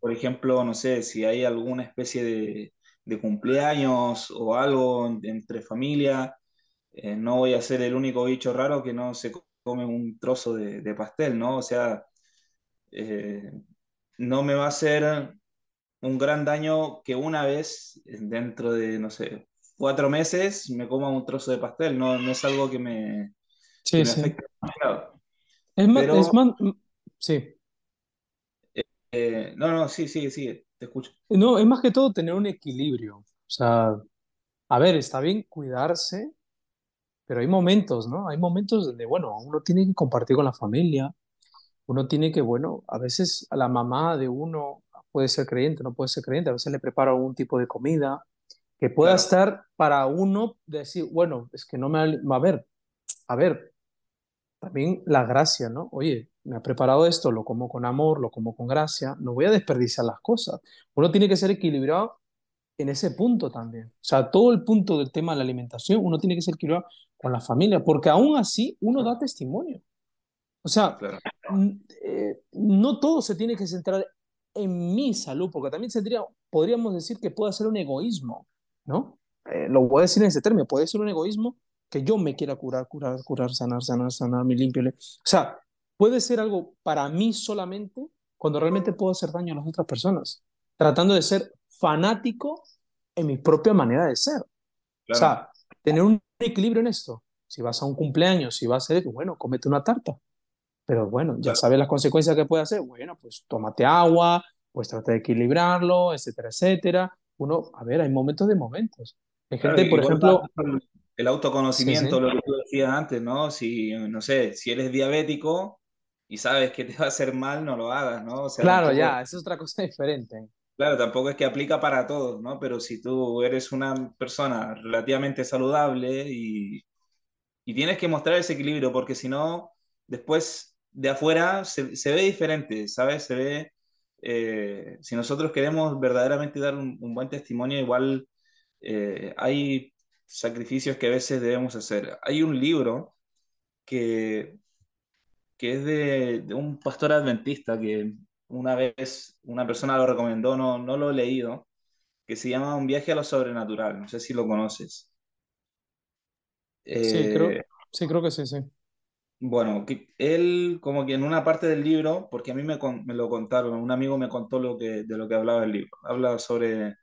por ejemplo, no sé, si hay alguna especie de, de cumpleaños o algo en- entre familia, eh, no voy a ser el único bicho raro que no se come un trozo de, de pastel, ¿no? O sea, eh, no me va a hacer un gran daño que una vez dentro de, no sé, cuatro meses me coma un trozo de pastel. No, no es algo que me, que sí, me sí. afecte demasiado. Es más, es Pero, más, sí. eh, no, no, sí, sí, sí, te escucho. No, es más que todo tener un equilibrio. O sea, a ver, está bien cuidarse, pero hay momentos, ¿no? Hay momentos donde, bueno, uno tiene que compartir con la familia, uno tiene que, bueno, a veces a la mamá de uno puede ser creyente, no puede ser creyente, a veces le prepara algún tipo de comida que pueda Claro, estar para uno decir, bueno, es que no me... A ver, a ver, también la gracia, ¿no? Oye, me ha preparado esto, lo como con amor, lo como con gracia, no voy a desperdiciar las cosas. Uno tiene que ser equilibrado en ese punto también. O sea, todo el punto del tema de la alimentación, uno tiene que ser equilibrado con la familia, porque aún así uno da testimonio. O sea, claro, eh, no todo se tiene que centrar en mi salud, porque también tendría, podríamos decir que puede ser un egoísmo, ¿no? Eh, lo voy a decir en ese término, puede ser un egoísmo que yo me quiera curar, curar, curar, sanar, sanar, sanar, me limpio. O sea, puede ser algo para mí solamente cuando realmente puedo hacer daño a las otras personas, tratando de ser fanático en mi propia manera de ser. O sea, tener un equilibrio en esto. Si vas a un cumpleaños, si vas a hacer, bueno, cómete una tarta pero bueno, ya claro. sabes las consecuencias que puede hacer. Bueno, pues tómate agua, pues trata de equilibrarlo, etcétera, etcétera. Uno, a ver, hay momentos de momentos. Hay Claro, gente, por ejemplo, el autoconocimiento, sí. lo que tú decías antes, ¿no? Si, no sé, si eres diabético y sabes que te va a hacer mal, no lo hagas, ¿no? O sea, Claro, tampoco ya, eso es otra cosa diferente. Claro, tampoco es que aplica para todos, ¿no? Pero si tú eres una persona relativamente saludable y, y tienes que mostrar ese equilibrio, porque si no, después de afuera se, se ve diferente, ¿sabes? Se ve, eh, si nosotros queremos verdaderamente dar un, un buen testimonio, igual eh, hay sacrificios que a veces debemos hacer. Hay un libro que, que es de, de un pastor adventista que una vez una persona lo recomendó, no, no lo he leído, que se llama Un viaje a lo sobrenatural, no sé si lo conoces. Sí, creo, Eh, sí, creo que sí, sí. bueno, que él como que en una parte del libro, porque a mí me, me lo contaron, un amigo me contó lo que, de lo que hablaba el libro, habla sobre,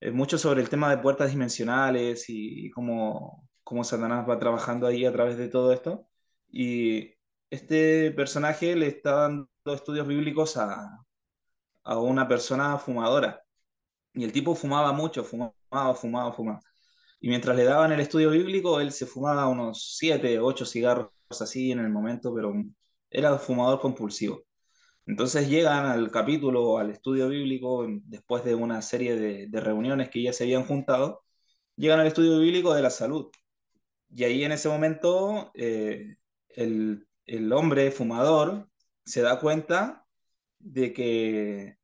eh, mucho sobre el tema de puertas dimensionales y cómo, cómo Satanás va trabajando ahí a través de todo esto. Y este personaje le está dando estudios bíblicos a, a una persona fumadora. Y el tipo fumaba mucho, fumaba, fumaba, fumaba. Y mientras le daban el estudio bíblico, él se fumaba unos siete, ocho cigarros así en el momento, pero era fumador compulsivo. Entonces llegan al capítulo, al estudio bíblico, después de una serie de, de reuniones que ya se habían juntado, llegan al estudio bíblico de la salud. Y ahí en ese momento eh, el, el hombre fumador se da cuenta de que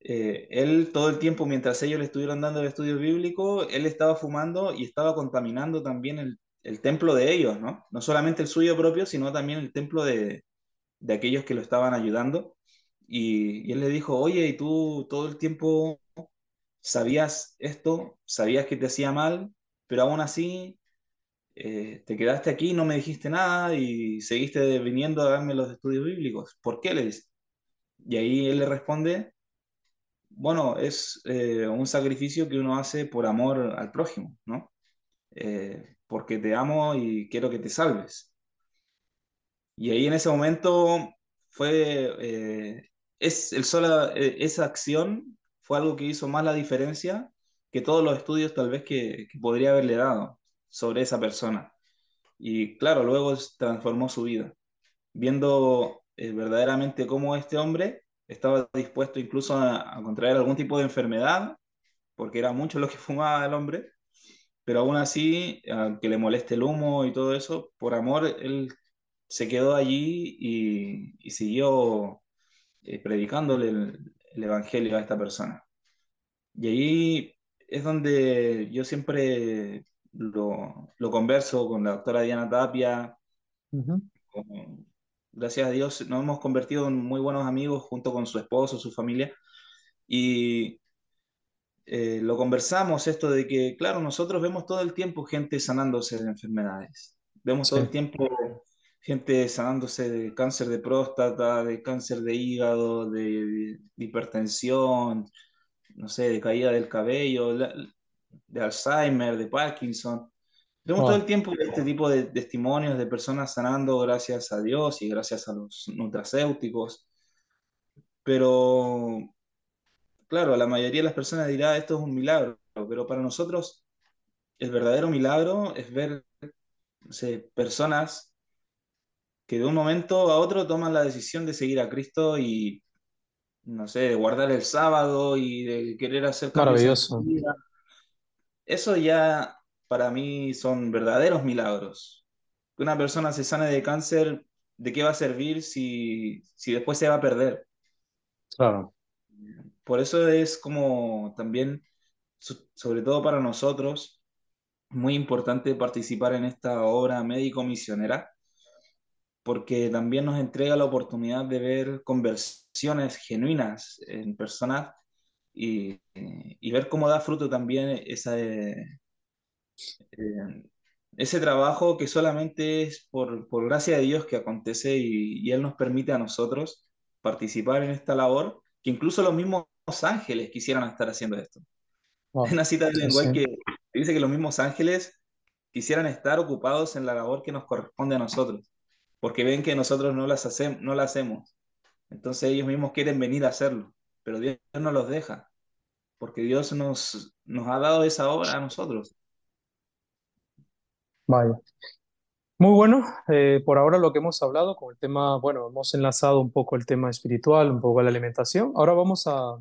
eh, él todo el tiempo, mientras ellos le estuvieron dando el estudio bíblico, él estaba fumando y estaba contaminando también el, el templo de ellos, ¿no? No solamente el suyo propio, sino también el templo de, de aquellos que lo estaban ayudando. Y, y él le dijo, oye, ¿y tú todo el tiempo sabías esto? ¿Sabías que te hacía mal? Pero aún así eh, te quedaste aquí, no me dijiste nada y seguiste viniendo a darme los estudios bíblicos. ¿Por qué le dice? Y ahí él le responde, bueno, es eh, un sacrificio que uno hace por amor al prójimo, ¿no? Eh, porque te amo y quiero que te salves. Y ahí en ese momento fue, es el sola, esa acción fue algo que hizo más la diferencia que todos los estudios tal vez que podría haberle dado sobre esa persona. Y claro, luego transformó su vida, viendo eh, verdaderamente cómo este hombre estaba dispuesto incluso a, contraer algún tipo de enfermedad, porque era mucho lo que fumaba el hombre, pero aún así, aunque le moleste el humo y todo eso, por amor, él se quedó allí y, y siguió eh, predicándole el, el evangelio a esta persona. Y ahí es donde yo siempre lo, lo converso con la doctora Diana Tapia. Con- gracias a Dios nos hemos convertido en muy buenos amigos junto con su esposo, su familia. Y eh, lo conversamos esto de que, claro, nosotros vemos todo el tiempo gente sanándose de enfermedades. Vemos todo el tiempo gente sanándose de cáncer de próstata, de cáncer de hígado, de, de hipertensión, no sé, de caída del cabello, la- de Alzheimer, de Parkinson. Vemos todo el Wow. tiempo este tipo de testimonios de personas sanando gracias a Dios y gracias a los nutracéuticos, pero claro, la mayoría de las personas dirá esto es un milagro, pero para nosotros el verdadero milagro es ver, no sé, personas que de un momento a otro toman la decisión de seguir a Cristo y, no sé, de guardar el sábado y de querer hacer cambios en su Maravilloso. vida. Eso ya para mí son verdaderos milagros. Que una persona se sane de cáncer, ¿de qué va a servir si, si después se va a perder? Claro. Por eso es como también, so- sobre todo para nosotros, muy importante participar en esta obra médico-misionera, porque también nos entrega la oportunidad de ver conversiones genuinas en personas y, y ver cómo da fruto también esa, eh, eh, ese trabajo que solamente es por, por gracia de Dios que acontece y, y Él nos permite a nosotros participar en esta labor, que incluso los mismos ángeles quisieran estar haciendo esto. Hay Wow. una cita de. White que dice que los mismos ángeles quisieran estar ocupados en la labor que nos corresponde a nosotros, porque ven que nosotros no, las hacemos, no la hacemos. Entonces ellos mismos quieren venir a hacerlo, pero Dios no los deja, porque Dios nos, nos ha dado esa obra a nosotros. Vaya. Muy bueno. eh, por ahora lo que hemos hablado con el tema, bueno, hemos enlazado un poco el tema espiritual, un poco la alimentación. Ahora vamos a,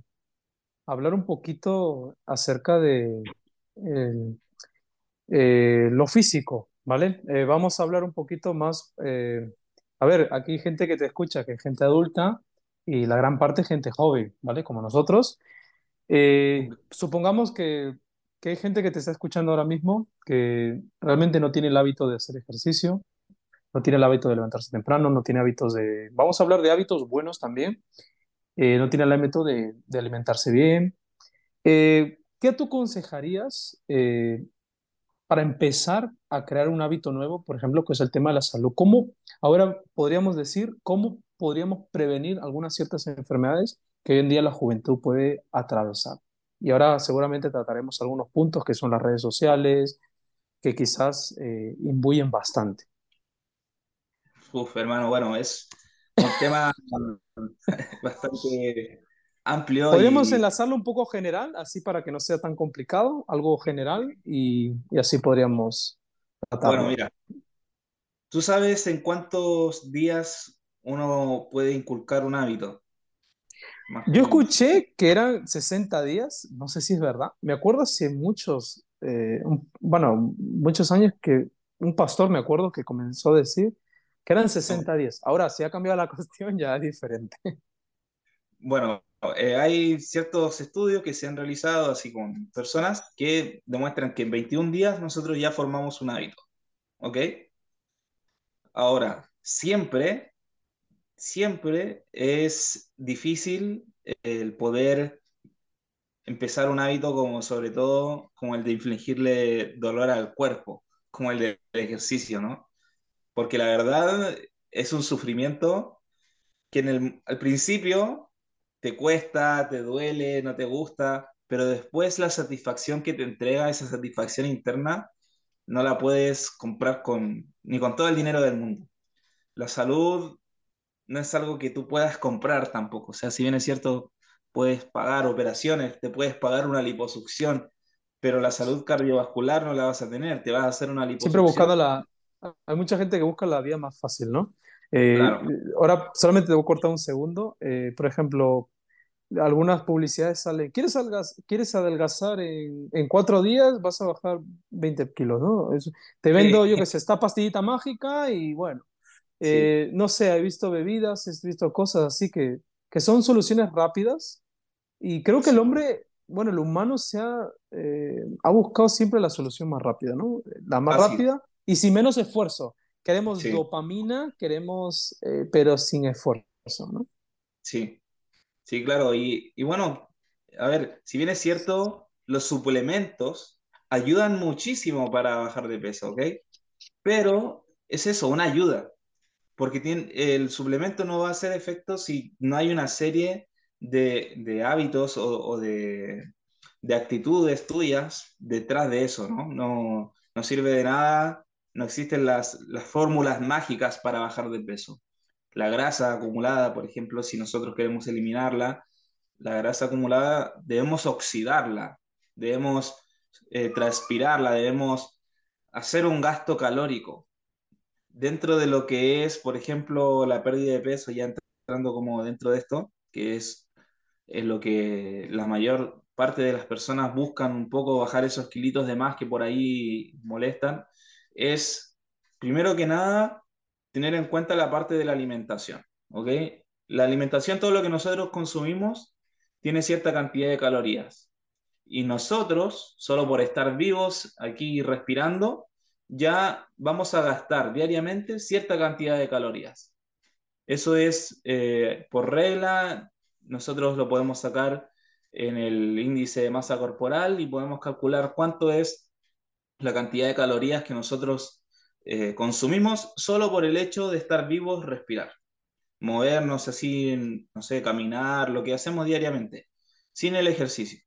hablar un poquito acerca de eh, lo físico, ¿vale? Eh, vamos a hablar un poquito más. a ver, aquí hay gente que te escucha, que es gente adulta y la gran parte gente joven, ¿vale? Como nosotros. Eh, supongamos que, que hay gente que te está escuchando ahora mismo que realmente no tiene el hábito de hacer ejercicio, no tiene el hábito de levantarse temprano, no tiene hábitos de... Vamos a hablar de hábitos buenos también. eh, no tiene el hábito de, de alimentarse bien. Eh, ¿qué tú aconsejarías eh, para empezar a crear un hábito nuevo, por ejemplo, que es el tema de la salud? ¿Cómo, ahora podríamos decir, cómo podríamos prevenir algunas ciertas enfermedades que hoy en día la juventud puede atravesar? Y ahora seguramente trataremos algunos puntos que son las redes sociales, que quizás eh, imbuyen bastante. Uf, hermano, bueno, es un tema bastante amplio Podríamos y, enlazarlo un poco general, así para que no sea tan complicado, algo general, y, y así podríamos bueno, tratarlo. mira, ¿tú sabes en cuántos días uno puede inculcar un hábito? Yo escuché que eran 60 días, no sé si es verdad. Me acuerdo hace muchos, eh, un- bueno, muchos años que un pastor, me acuerdo, que comenzó a decir que eran Ok. 60 días. Ahora, si ha cambiado la cuestión, ya es diferente. Bueno, eh, hay ciertos estudios que se han realizado así con personas que demuestran que en 21 días nosotros ya formamos un hábito, ¿ok? Ahora, siempre, siempre es difícil el poder empezar un hábito como sobre todo como el de infligirle dolor al cuerpo, como el del ejercicio, ¿no? Porque la verdad es un sufrimiento que en el, al principio te cuesta, te duele, no te gusta, pero después la satisfacción que te entrega, esa satisfacción interna, no la puedes comprar con, ni con todo el dinero del mundo. La salud no es algo que tú puedas comprar tampoco. O sea, si bien es cierto, puedes pagar operaciones, te puedes pagar una liposucción, pero la salud cardiovascular no la vas a tener. Te vas a hacer una Siempre liposucción. buscando la... Hay mucha gente que busca la vía más fácil, ¿no? Eh, Claro, ahora, solamente te voy a cortar un segundo. Eh, por ejemplo, algunas publicidades salen, ¿quieres, ¿quieres adelgazar en, en cuatro días? Vas a bajar 20 kilos, ¿no? Es- te sí, vendo, yo qué sé, esta pastillita mágica y bueno, sí, eh, no sé, he visto bebidas, he visto cosas así que, que son soluciones rápidas y creo que el sí, hombre, bueno, el humano se ha, eh, ha buscado siempre la solución más rápida, ¿no? La más fácil, rápida y sin menos esfuerzo. Queremos sí, dopamina, queremos, eh, pero sin esfuerzo, ¿no? sí. Sí, claro. Y, y bueno, a ver, si bien es cierto, los suplementos ayudan muchísimo para bajar de peso, ¿ok? Pero es eso, una ayuda, porque tiene, el suplemento no va a hacer efecto si no hay una serie de, de hábitos o, o de, de actitudes tuyas detrás de eso, ¿no? No, no sirve de nada, no existen las, las fórmulas mágicas para bajar de peso. La grasa acumulada, por ejemplo, si nosotros queremos eliminarla, la grasa acumulada debemos oxidarla, debemos eh, transpirarla, debemos hacer un gasto calórico. Dentro de lo que es, por ejemplo, la pérdida de peso, ya entrando como dentro de esto, que es, es lo que la mayor parte de las personas buscan un poco bajar esos kilitos de más que por ahí molestan, es primero que nada tener en cuenta la parte de la alimentación, ¿ok? La alimentación, todo lo que nosotros consumimos, tiene cierta cantidad de calorías. Y nosotros, solo por estar vivos aquí respirando, ya vamos a gastar diariamente cierta cantidad de calorías. Eso es eh, por regla, nosotros lo podemos sacar en el índice de masa corporal y podemos calcular cuánto es la cantidad de calorías que nosotros eh, consumimos solo por el hecho de estar vivos, respirar, movernos así, no sé, caminar, lo que hacemos diariamente, sin el ejercicio.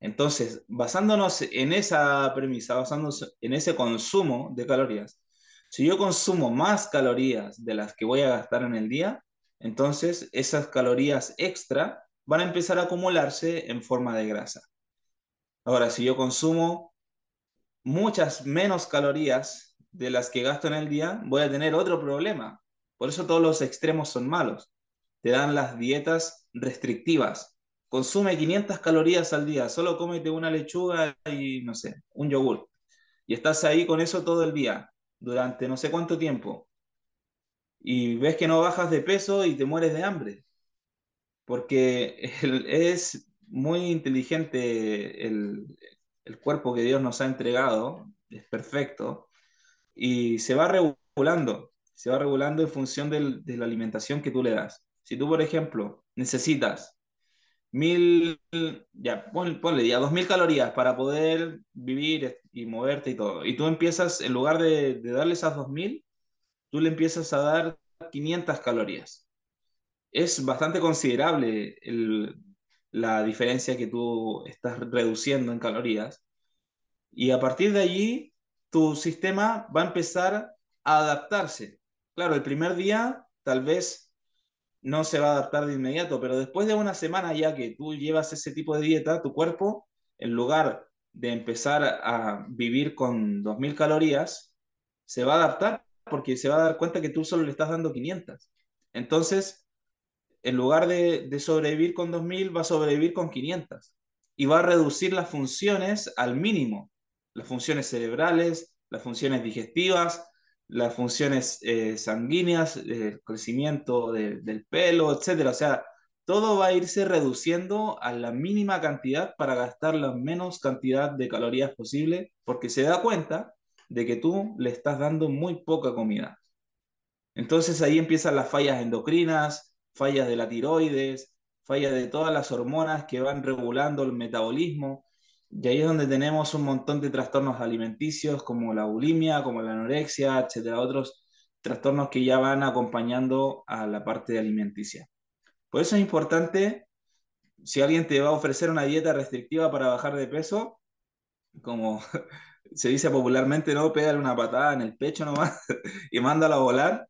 Entonces, basándonos en esa premisa, basándonos en ese consumo de calorías, si yo consumo más calorías de las que voy a gastar en el día, entonces esas calorías extra van a empezar a acumularse en forma de grasa. Ahora, si yo consumo muchas menos calorías de las que gasto en el día, voy a tener otro problema. Por eso todos los extremos son malos. Te dan las dietas restrictivas. consume 500 calorías al día, solo cómete una lechuga y, no sé, un yogur. Y estás ahí con eso todo el día, durante no sé cuánto tiempo. Y ves que no bajas de peso y te mueres de hambre. Porque es muy inteligente el, el cuerpo que Dios nos ha entregado, es perfecto, y se va regulando, se va regulando en función del, de la alimentación que tú le das. Si tú, por ejemplo, necesitas mil, ya, ponle, ya dos mil calorías para poder vivir y moverte y todo, y tú empiezas, en lugar de, de darle esas dos mil, tú le empiezas a dar 500 calorías. Es bastante considerable el, la diferencia que tú estás reduciendo en calorías. Y a partir de allí, tu sistema va a empezar a adaptarse. Claro, el primer día tal vez no se va a adaptar de inmediato, pero después de una semana ya que tú llevas ese tipo de dieta, tu cuerpo, en lugar de empezar a vivir con 2.000 calorías, se va a adaptar porque se va a dar cuenta que tú solo le estás dando 500. Entonces, en lugar de, sobrevivir con 2.000, va a sobrevivir con 500 y va a reducir las funciones al mínimo, las funciones cerebrales, las funciones digestivas, las funciones eh, sanguíneas, el crecimiento de, del pelo, etc. O sea, todo va a irse reduciendo a la mínima cantidad para gastar la menos cantidad de calorías posible, porque se da cuenta de que tú le estás dando muy poca comida. Entonces ahí empiezan las fallas endocrinas, fallas de la tiroides, fallas de todas las hormonas que van regulando el metabolismo. Y ahí es donde tenemos un montón de trastornos alimenticios como la bulimia, como la anorexia, etcétera, otros trastornos que ya van acompañando a la parte alimenticia. Por eso es importante, si alguien te va a ofrecer una dieta restrictiva para bajar de peso, como se dice popularmente, no, pégale una patada en el pecho nomás y mándalo a volar,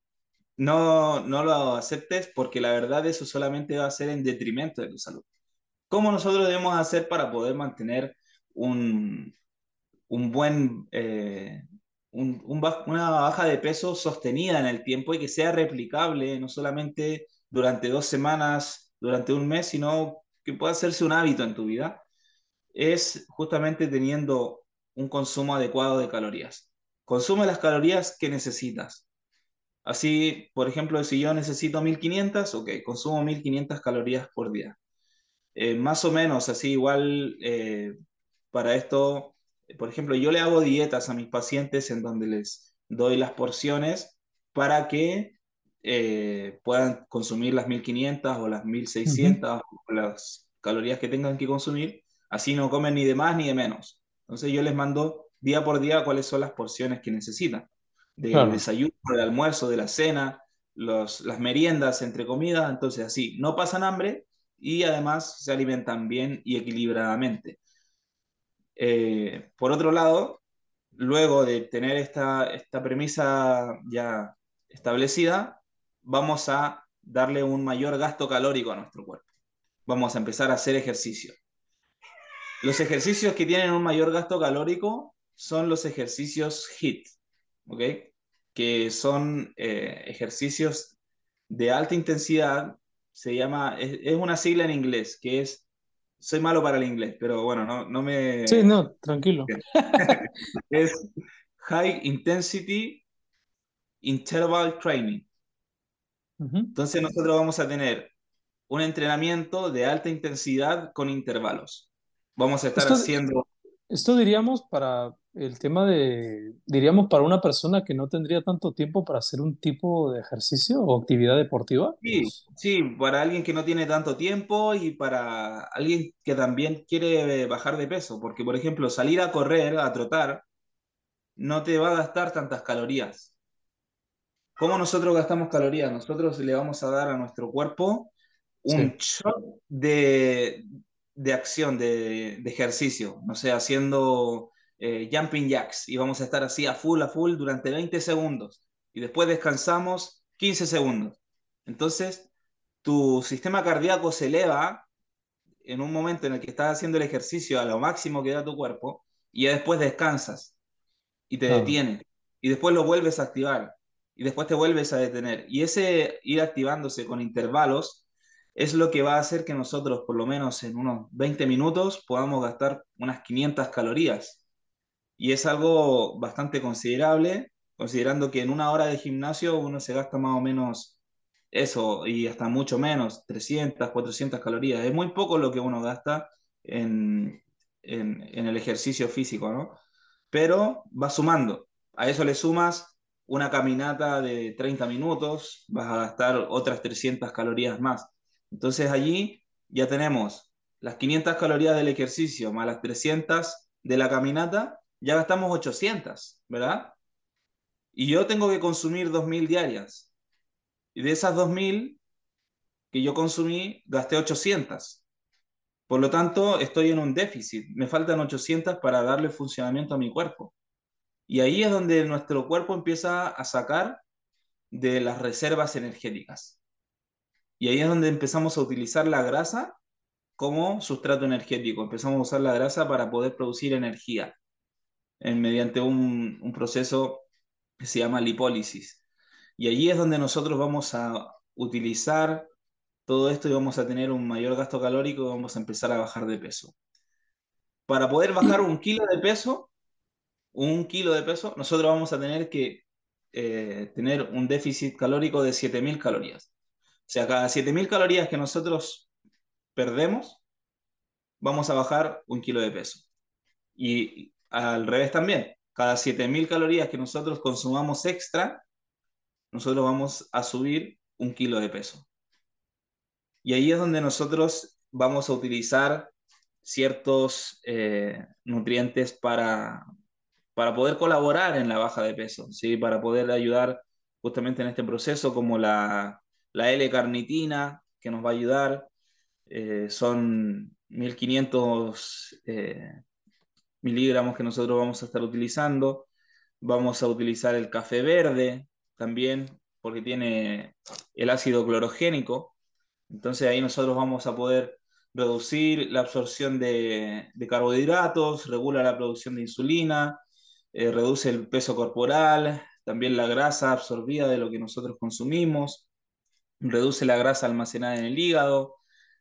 no, no lo aceptes porque la verdad eso solamente va a ser en detrimento de tu salud. ¿Cómo nosotros debemos hacer para poder mantener un, un buen, eh, un, una baja de peso sostenida en el tiempo y que sea replicable, no solamente durante dos semanas, durante un mes, sino que pueda hacerse un hábito en tu vida? Es justamente teniendo un consumo adecuado de calorías. Consume las calorías que necesitas Así, por ejemplo, si yo necesito 1500, ok, consumo 1500 calorías por día. Eh, más o menos, así igual eh, para esto, por ejemplo, yo le hago dietas a mis pacientes en donde les doy las porciones para que eh, puedan consumir las 1500 o las 1600 o las calorías que tengan que consumir, así no comen ni de más ni de menos. Entonces yo les mando día por día cuáles son las porciones que necesitan del desayuno, del almuerzo, de la cena, los, las meriendas entre comidas, entonces así, no pasan hambre y además se alimentan bien y equilibradamente. Eh, por otro lado, luego de tener esta, esta premisa ya establecida, vamos a darle un mayor gasto calórico a nuestro cuerpo. Vamos a empezar a hacer ejercicio. Los ejercicios que tienen un mayor gasto calórico son los ejercicios HIT, ¿ok? Que son eh, ejercicios de alta intensidad, se llama, es, una sigla en inglés, que es, soy malo para el inglés, pero bueno, no, no me... Sí, no, tranquilo. es High Intensity Interval Training. Entonces nosotros vamos a tener un entrenamiento de alta intensidad con intervalos. Vamos a estar haciendo... Esto diríamos para el tema de, diríamos, para una persona que no tendría tanto tiempo para hacer un tipo de ejercicio o actividad deportiva. Sí, sí, para alguien que no tiene tanto tiempo y para alguien que también quiere bajar de peso, porque por ejemplo, salir a correr, a trotar, no te va a gastar tantas calorías. ¿Cómo nosotros gastamos calorías? Nosotros le vamos a dar a nuestro cuerpo un shot de, de acción, de, de ejercicio, no sé, haciendo eh, jumping jacks y vamos a estar así a full, a full durante 20 segundos y después descansamos 15 segundos. Entonces, tu sistema cardíaco se eleva en un momento en el que estás haciendo el ejercicio a lo máximo que da tu cuerpo y después descansas y te detienes y después lo vuelves a activar y después te vuelves a detener. Y ese ir activándose con intervalos es lo que va a hacer que nosotros, por lo menos en unos 20 minutos, podamos gastar unas 500 calorías. Y es algo bastante considerable, considerando que en una hora de gimnasio uno se gasta más o menos eso, y hasta mucho menos, 300, 400 calorías. Es muy poco lo que uno gasta en, en, el ejercicio físico, ¿no? Pero va sumando. A eso le sumas una caminata de 30 minutos, vas a gastar otras 300 calorías más. Entonces allí ya tenemos las 500 calorías del ejercicio más las 300 de la caminata, ya gastamos 800, ¿verdad? Y yo tengo que consumir 2.000 diarias. Y de esas 2.000 que yo consumí, gasté 800. Por lo tanto, estoy en un déficit. Me faltan 800 para darle funcionamiento a mi cuerpo. Y ahí es donde nuestro cuerpo empieza a sacar de las reservas energéticas. Y ahí es donde empezamos a utilizar la grasa como sustrato energético. Empezamos a usar la grasa para poder producir energía en, mediante un, un proceso que se llama lipólisis. Y allí es donde nosotros vamos a utilizar todo esto y vamos a tener un mayor gasto calórico y vamos a empezar a bajar de peso. Para poder bajar un kilo de peso, un kilo de peso, nosotros vamos a tener que eh, tener un déficit calórico de 7.000 calorías. O sea, cada 7.000 calorías que nosotros perdemos, vamos a bajar un kilo de peso. Y al revés también, cada 7.000 calorías que nosotros consumamos extra, nosotros vamos a subir un kilo de peso. Y ahí es donde nosotros vamos a utilizar ciertos eh, nutrientes para, para poder colaborar en la baja de peso, ¿sí? para poder ayudar justamente en este proceso, como la, la L-carnitina, que nos va a ayudar, eh, son 1500 eh, miligramos que nosotros vamos a estar utilizando. Vamos a utilizar el café verde también, porque tiene el ácido clorogénico. Entonces ahí nosotros vamos a poder reducir la absorción de, carbohidratos, regula la producción de insulina, eh, reduce el peso corporal, también la grasa absorbida de lo que nosotros consumimos, reduce la grasa almacenada en el hígado,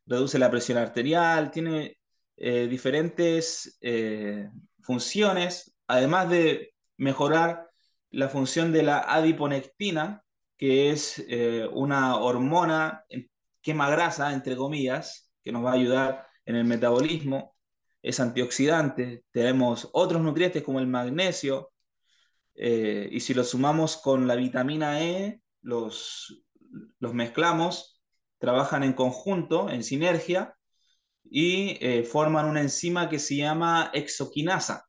reduce la presión arterial, tiene eh, diferentes eh, funciones, además de mejorar la función de la adiponectina, que es eh, una hormona quema grasa, entre comillas, que nos va a ayudar en el metabolismo, es antioxidante, tenemos otros nutrientes como el magnesio, y si lo sumamos con la vitamina E, los, los mezclamos, trabajan en conjunto, en sinergia, y eh, forman una enzima que se llama exoquinasa.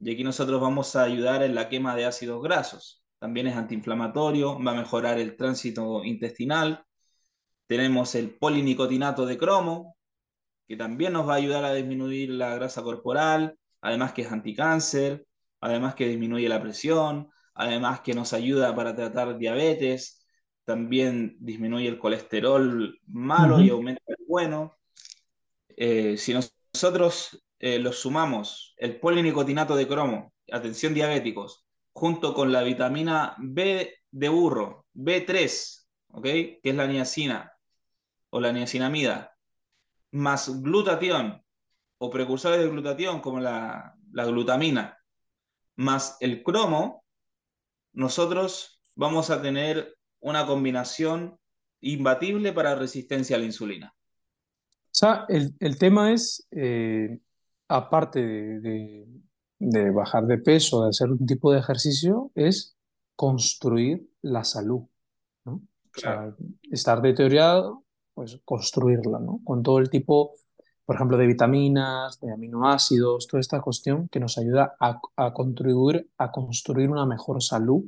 Y aquí nosotros vamos a ayudar en la quema de ácidos grasos. También es antiinflamatorio, va a mejorar el tránsito intestinal. Tenemos el polinicotinato de cromo, que también nos va a ayudar a disminuir la grasa corporal, además que es anticáncer, además que disminuye la presión, además que nos ayuda para tratar diabetes, también disminuye el colesterol malo y aumenta el bueno. Eh, si nosotros eh, los sumamos, el polinicotinato de cromo, atención diabéticos, junto con la vitamina B de burro, B3, ¿okay? que es la niacina o la niacinamida, más glutatión o precursores de glutatión como la, la glutamina, más el cromo, nosotros vamos a tener una combinación imbatible para resistencia a la insulina. O sea, el, el tema es, eh, aparte de, de, de, bajar de peso, de hacer un tipo de ejercicio, es construir la salud, ¿no? Claro. O sea, estar deteriorado, pues construirla, ¿no? Con todo el tipo, por ejemplo, de vitaminas, de aminoácidos, toda esta cuestión que nos ayuda a, a contribuir a construir una mejor salud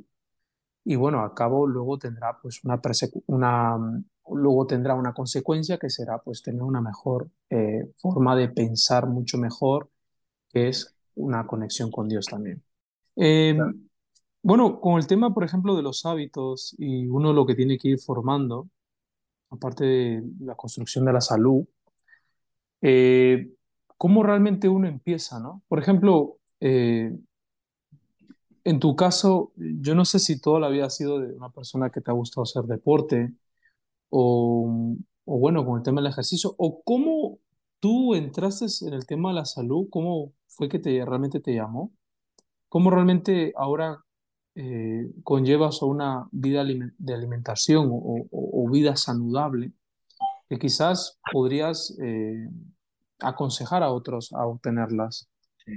y bueno, a cabo luego tendrá pues una, una, luego tendrá una consecuencia que será pues tener una mejor eh, forma de pensar mucho mejor, que es una conexión con Dios también. Eh, claro. Bueno, con el tema, por ejemplo, de los hábitos y uno lo que tiene que ir formando, aparte de la construcción de la salud, eh, ¿cómo realmente uno empieza, no? Por ejemplo, eh, en tu caso, yo no sé si toda la vida has sido de una persona que te ha gustado hacer deporte o, o bueno, con el tema del ejercicio, o cómo tú entraste en el tema de la salud, cómo fue que te, realmente te llamó, cómo realmente ahora eh, conllevas a una vida de alimentación o, o- o vida saludable que quizás podrías eh, aconsejar a otros a obtenerlas. Sí.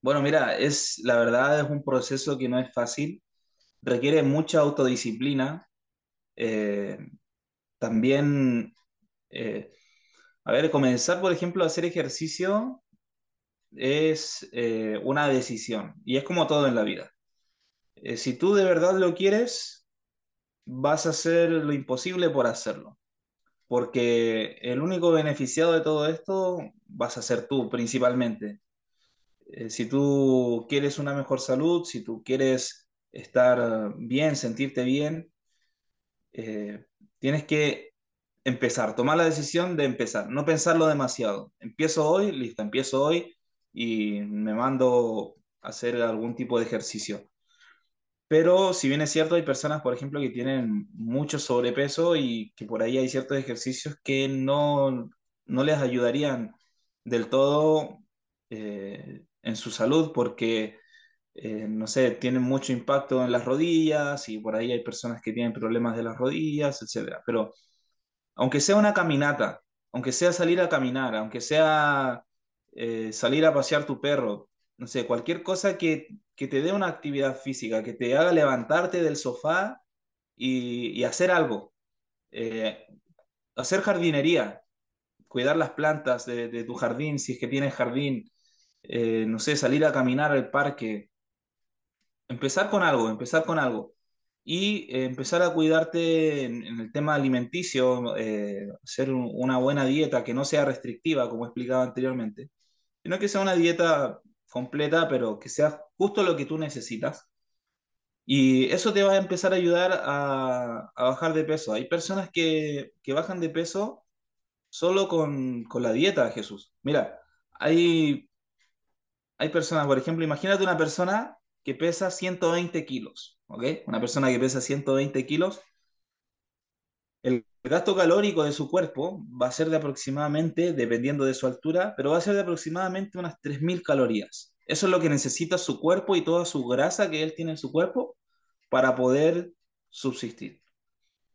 Bueno, mira, es, la verdad es un proceso que no es fácil, requiere mucha autodisciplina. eh, también, eh, a ver, comenzar, por ejemplo, a hacer ejercicio es eh, una decisión y es como todo en la vida. Eh, si tú de verdad lo quieres, vas a hacer lo imposible por hacerlo, porque el único beneficiado de todo esto vas a ser tú principalmente. Si tú quieres una mejor salud, si tú quieres estar bien, sentirte bien, tienes que empezar, tomar la decisión de empezar, no pensarlo demasiado. Empiezo hoy, listo, empiezo hoy y me mando a hacer algún tipo de ejercicio. Pero si bien es cierto, hay personas, por ejemplo, que tienen mucho sobrepeso y que por ahí hay ciertos ejercicios que no, no les ayudarían del todo eh, en su salud porque, eh, no sé, tienen mucho impacto en las rodillas y por ahí hay personas que tienen problemas de las rodillas, etcétera. Pero aunque sea una caminata, aunque sea salir a caminar, aunque sea eh, salir a pasear tu perro, no sé, cualquier cosa que, que te dé una actividad física, que te haga levantarte del sofá y, hacer algo, Eh, hacer jardinería, cuidar las plantas de, tu jardín, si es que tienes jardín, no sé, salir a caminar al parque, empezar con algo, empezar con algo. Y eh, empezar a cuidarte en, el tema alimenticio, eh, hacer un- una buena dieta que no sea restrictiva, como explicaba anteriormente, sino que sea una dieta completa, pero que sea justo lo que tú necesitas. Y eso te va a empezar a ayudar a, a bajar de peso. Hay personas que, que bajan de peso solo con, con la dieta, Jesús. Mira, hay hay personas, por ejemplo, imagínate una persona que pesa 120 kilos, ¿ok? Una persona que pesa 120 kilos, el gasto calórico de su cuerpo va a ser de aproximadamente, dependiendo de su altura, pero va a ser de aproximadamente unas 3.000 calorías. Eso es lo que necesita su cuerpo y toda su grasa que él tiene en su cuerpo para poder subsistir.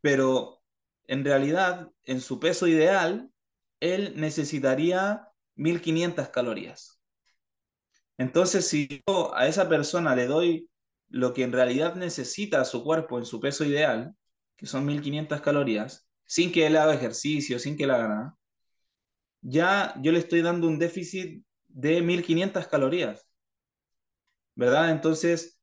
Pero en realidad, en su peso ideal, él necesitaría 1.500 calorías. Entonces, si yo a esa persona le doy lo que en realidad necesita su cuerpo en su peso ideal, que son 1500 calorías, sin que él haga ejercicio, sin que él haga nada, ya yo le estoy dando un déficit de 1500 calorías, ¿verdad? Entonces,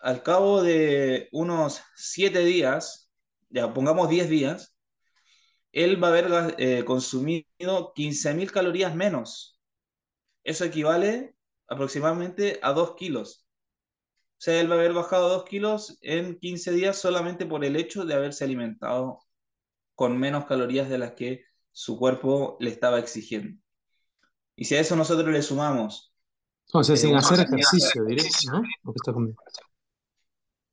al cabo de unos 7 días, ya pongamos 10 días, él va a haber eh, consumido 15.000 calorías menos. Eso equivale aproximadamente a 2 kilos. O sea, él va a haber bajado 2 kilos en 15 días solamente por el hecho de haberse alimentado con menos calorías de las que su cuerpo le estaba exigiendo. Y si a eso nosotros le sumamos O sea, eh, sin hacer ejercicio, diré, ¿no? Está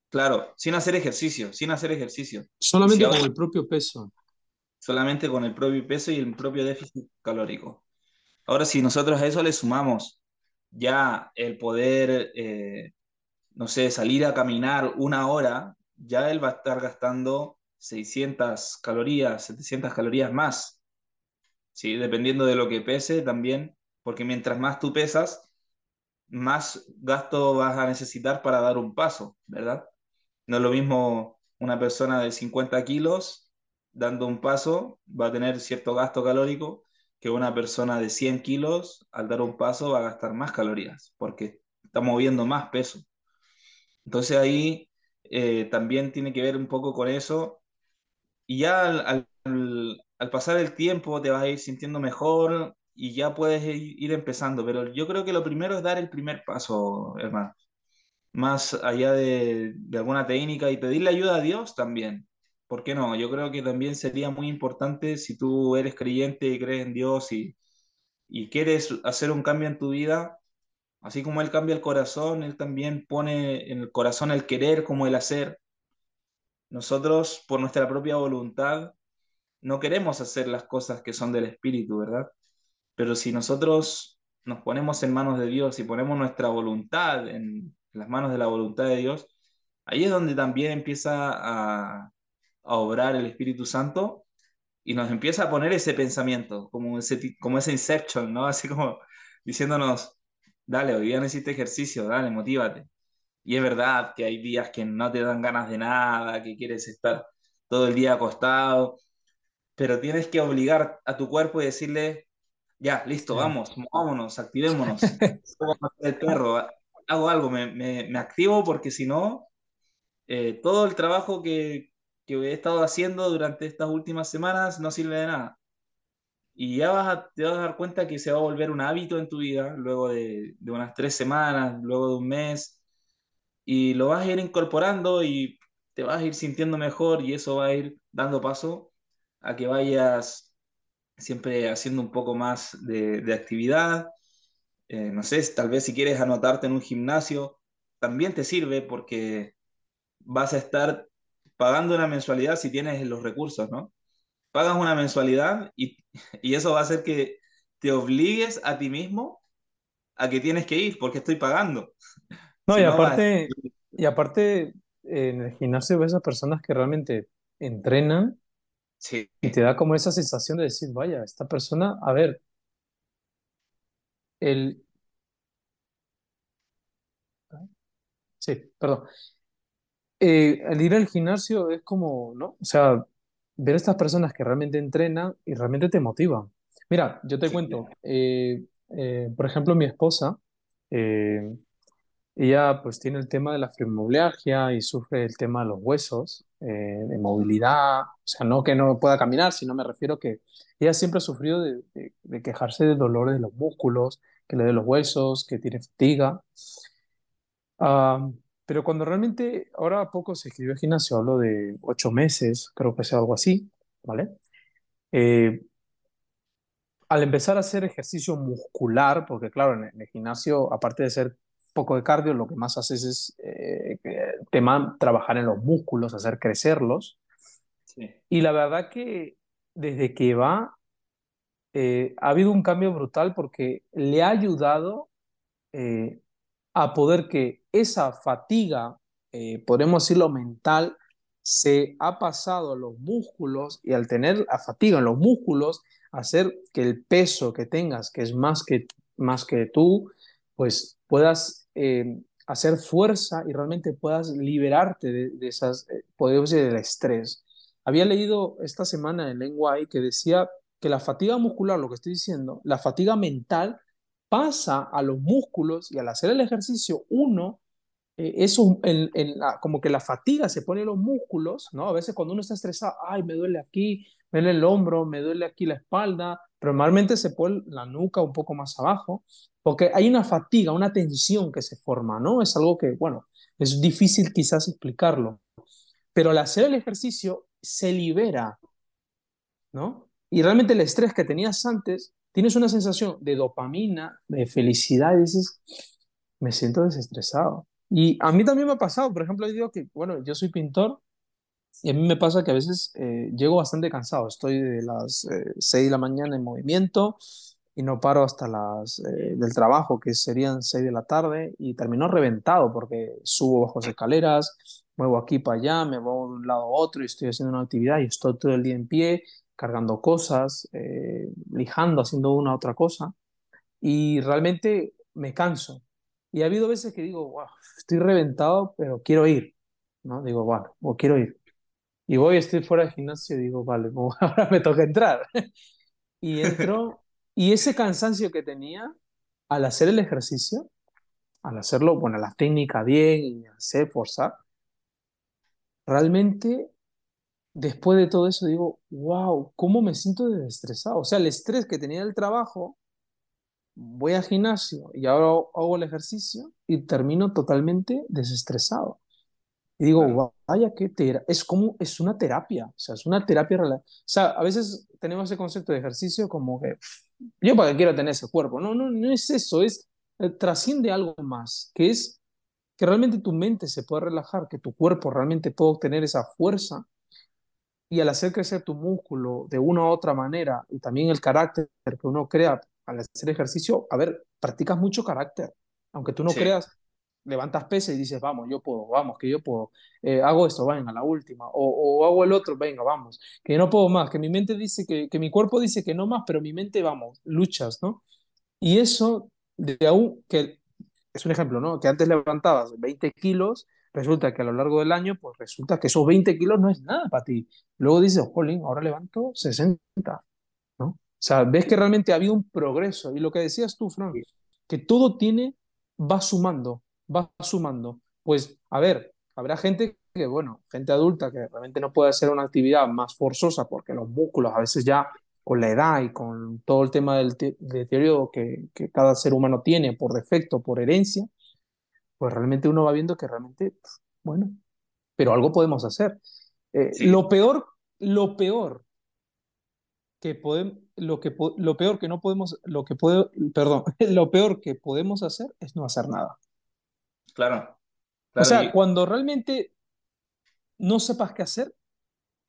claro, sin hacer ejercicio, sin hacer ejercicio. Si Solamente con ahora el propio peso. solamente con el propio peso y el propio déficit calórico. Ahora, si nosotros a eso le sumamos ya el poder, eh, no sé, salir a caminar una hora, ya él va a estar gastando 600 calorías, 700 calorías más, ¿sí? Dependiendo de lo que pese también, porque mientras más tú pesas, más gasto vas a necesitar para dar un paso, ¿verdad? No es lo mismo una persona de 50 kilos dando un paso, va a tener cierto gasto calórico, que una persona de 100 kilos al dar un paso va a gastar más calorías, porque está moviendo más peso. Entonces ahí eh, también tiene que ver un poco con eso. Y ya al, pasar el tiempo te vas a ir sintiendo mejor y ya puedes ir, ir empezando. Pero yo creo que lo primero es dar el primer paso, hermano. Más allá de, de alguna técnica y pedirle ayuda a Dios también. ¿Por qué no? Yo creo que también sería muy importante si tú eres creyente y crees en Dios y, y quieres hacer un cambio en tu vida, así como Él cambia el corazón, Él también pone en el corazón el querer como el hacer nosotros, por nuestra propia voluntad, no queremos hacer las cosas que son del Espíritu, ¿verdad? Pero si nosotros nos ponemos en manos de Dios y ponemos nuestra voluntad en las manos de la voluntad de Dios, ahí es donde también empieza a, a obrar el Espíritu Santo y nos empieza a poner ese pensamiento, como ese, como ese inception, ¿no? Así como diciéndonos, dale, hoy día necesitas ejercicio, dale, motívate. Y es verdad que hay días que no te dan ganas de nada, que quieres estar todo el día acostado, pero tienes que obligar a tu cuerpo y decirle, ya, listo, vamos, vámonos, activémonos. el perro, hago algo, me, me, me activo porque si no, eh, todo el trabajo que, que he estado haciendo durante estas últimas semanas no sirve de nada. Y ya vas a, te vas a dar cuenta que se va a volver un hábito en tu vida luego de, de unas tres semanas, luego de un mes, y lo vas a ir incorporando y te vas a ir sintiendo mejor y eso va a ir dando paso a que vayas siempre haciendo un poco más de, actividad. Eh, no sé, tal vez si quieres anotarte en un gimnasio, también te sirve porque vas a estar pagando una mensualidad si tienes los recursos, ¿no? Pagas una mensualidad y, y eso va a hacer que te obligues a ti mismo a que tienes que ir porque estoy pagando. No, Si y no, vas... aparte, y aparte en el gimnasio ves a personas que realmente entrenan Sí, y te da como esa sensación de decir, vaya, esta persona, a ver, el... Sí, perdón. Eh, el ir al gimnasio es como, ¿no? O sea, ver a estas personas que realmente entrenan y realmente te motivan. Mira, yo te sí, cuento, eh, eh, por ejemplo, mi esposa, eh, ella pues tiene el tema de la fibromialgia y sufre el tema de los huesos, eh, de movilidad, o sea, no que no pueda caminar, sino me refiero que ella siempre ha sufrido de, de- de quejarse de dolores de los músculos, que le de los huesos, que tiene fatiga. Pero cuando realmente, ahora a poco se escribió gimnasio, hablo de ocho meses, creo que sea algo así, ¿vale? Eh, al empezar a hacer ejercicio muscular, porque claro, en, en el gimnasio, aparte de ser poco de cardio, lo que más haces es eh, eh, tema, trabajar en los músculos, hacer crecerlos. sí, Y la verdad que desde que va, eh, ha habido un cambio brutal porque le ha ayudado eh, a poder que esa fatiga, eh, podemos decirlo mental, se ha pasado a los músculos y al tener la fatiga en los músculos, hacer que el peso que tengas, que es más que, más que tú, pues puedas eh, hacer fuerza y realmente puedas liberarte de, esas, eh, podemos decir, del estrés. Había leído esta semana en Lengua que decía que la fatiga muscular, lo que estoy diciendo, la fatiga mental pasa a los músculos y al hacer el ejercicio, uno, eh, eso, como que la fatiga se pone en los músculos, ¿no? A veces cuando uno está estresado, ay, me duele aquí, me duele el hombro, me duele aquí la espalda, pero normalmente se pone la nuca un poco más abajo, porque hay una fatiga, una tensión que se forma, ¿no? Es algo que, bueno, es difícil quizás explicarlo, pero al hacer el ejercicio se libera ¿no? Y realmente el estrés que tenías antes, tienes una sensación de dopamina, de felicidad, y dices, me siento desestresado. Y a mí también me ha pasado, por ejemplo, yo digo que, bueno, yo soy pintor y a mí me pasa que a veces eh, llego bastante cansado, estoy de las eh, 6 de la mañana en movimiento y no paro hasta las eh, del trabajo, que serían 6 de la tarde, y termino reventado porque subo bajo escaleras, muevo aquí para allá, me voy de un lado a otro y estoy haciendo una actividad y estoy todo el día en pie, cargando cosas, eh, lijando, haciendo una otra cosa, y realmente me canso. Y ha habido veces que digo, wow, estoy reventado, pero quiero ir, ¿no? Digo, bueno, o quiero ir. Y voy, estoy fuera del gimnasio y digo, vale, pues ahora me toca entrar. Y entro, y ese cansancio que tenía al hacer el ejercicio, al hacerlo, bueno, la técnica bien y hacer, forzar, realmente después de todo eso digo, wow, ¿cómo me siento desestresado? O sea, el estrés que tenía del trabajo, voy al gimnasio y ahora hago el ejercicio y termino totalmente desestresado. Y digo, vaya, qué tera es como, es una terapia, o sea, es una terapia, rela- o sea, a veces tenemos ese concepto de ejercicio como que, yo para qué quiero tener ese cuerpo, no, no, no es eso, es, eh, trasciende algo más, que es que realmente tu mente se pueda relajar, que tu cuerpo realmente pueda obtener esa fuerza y al hacer crecer tu músculo de una u otra manera y también el carácter que uno crea al hacer ejercicio, a ver, practicas mucho carácter. Aunque tú no Sí, creas, levantas pesas y dices, vamos, yo puedo, vamos, que yo puedo. Eh, hago esto, venga, la última. O, o, hago el otro, venga, vamos. Que no puedo más, que mi mente dice que, que mi cuerpo dice que no más, pero mi mente, vamos, luchas, ¿no? Y eso, de aún, que es un ejemplo, ¿no? Que antes levantabas 20 kilos, resulta que a lo largo del año, pues resulta que esos 20 kilos no es nada para ti. Luego dices, jolín, ahora levanto 60, ¿no? O sea, ves que realmente había un progreso. Y lo que decías tú, Fran, que todo tiene, va sumando, va sumando. Pues, a ver, habrá gente que, bueno, gente adulta que realmente no puede hacer una actividad más forzosa porque los músculos a veces ya con la edad y con todo el tema del deterioro que, que cada ser humano tiene por defecto, por herencia, pues realmente uno va viendo que realmente, bueno, pero algo podemos hacer. Eh, sí, lo peor, lo peor que podemos, lo que lo peor que no podemos, lo que puede, perdón, lo peor que podemos hacer es no hacer nada. claro, O sea, Y, cuando realmente no sepas qué hacer,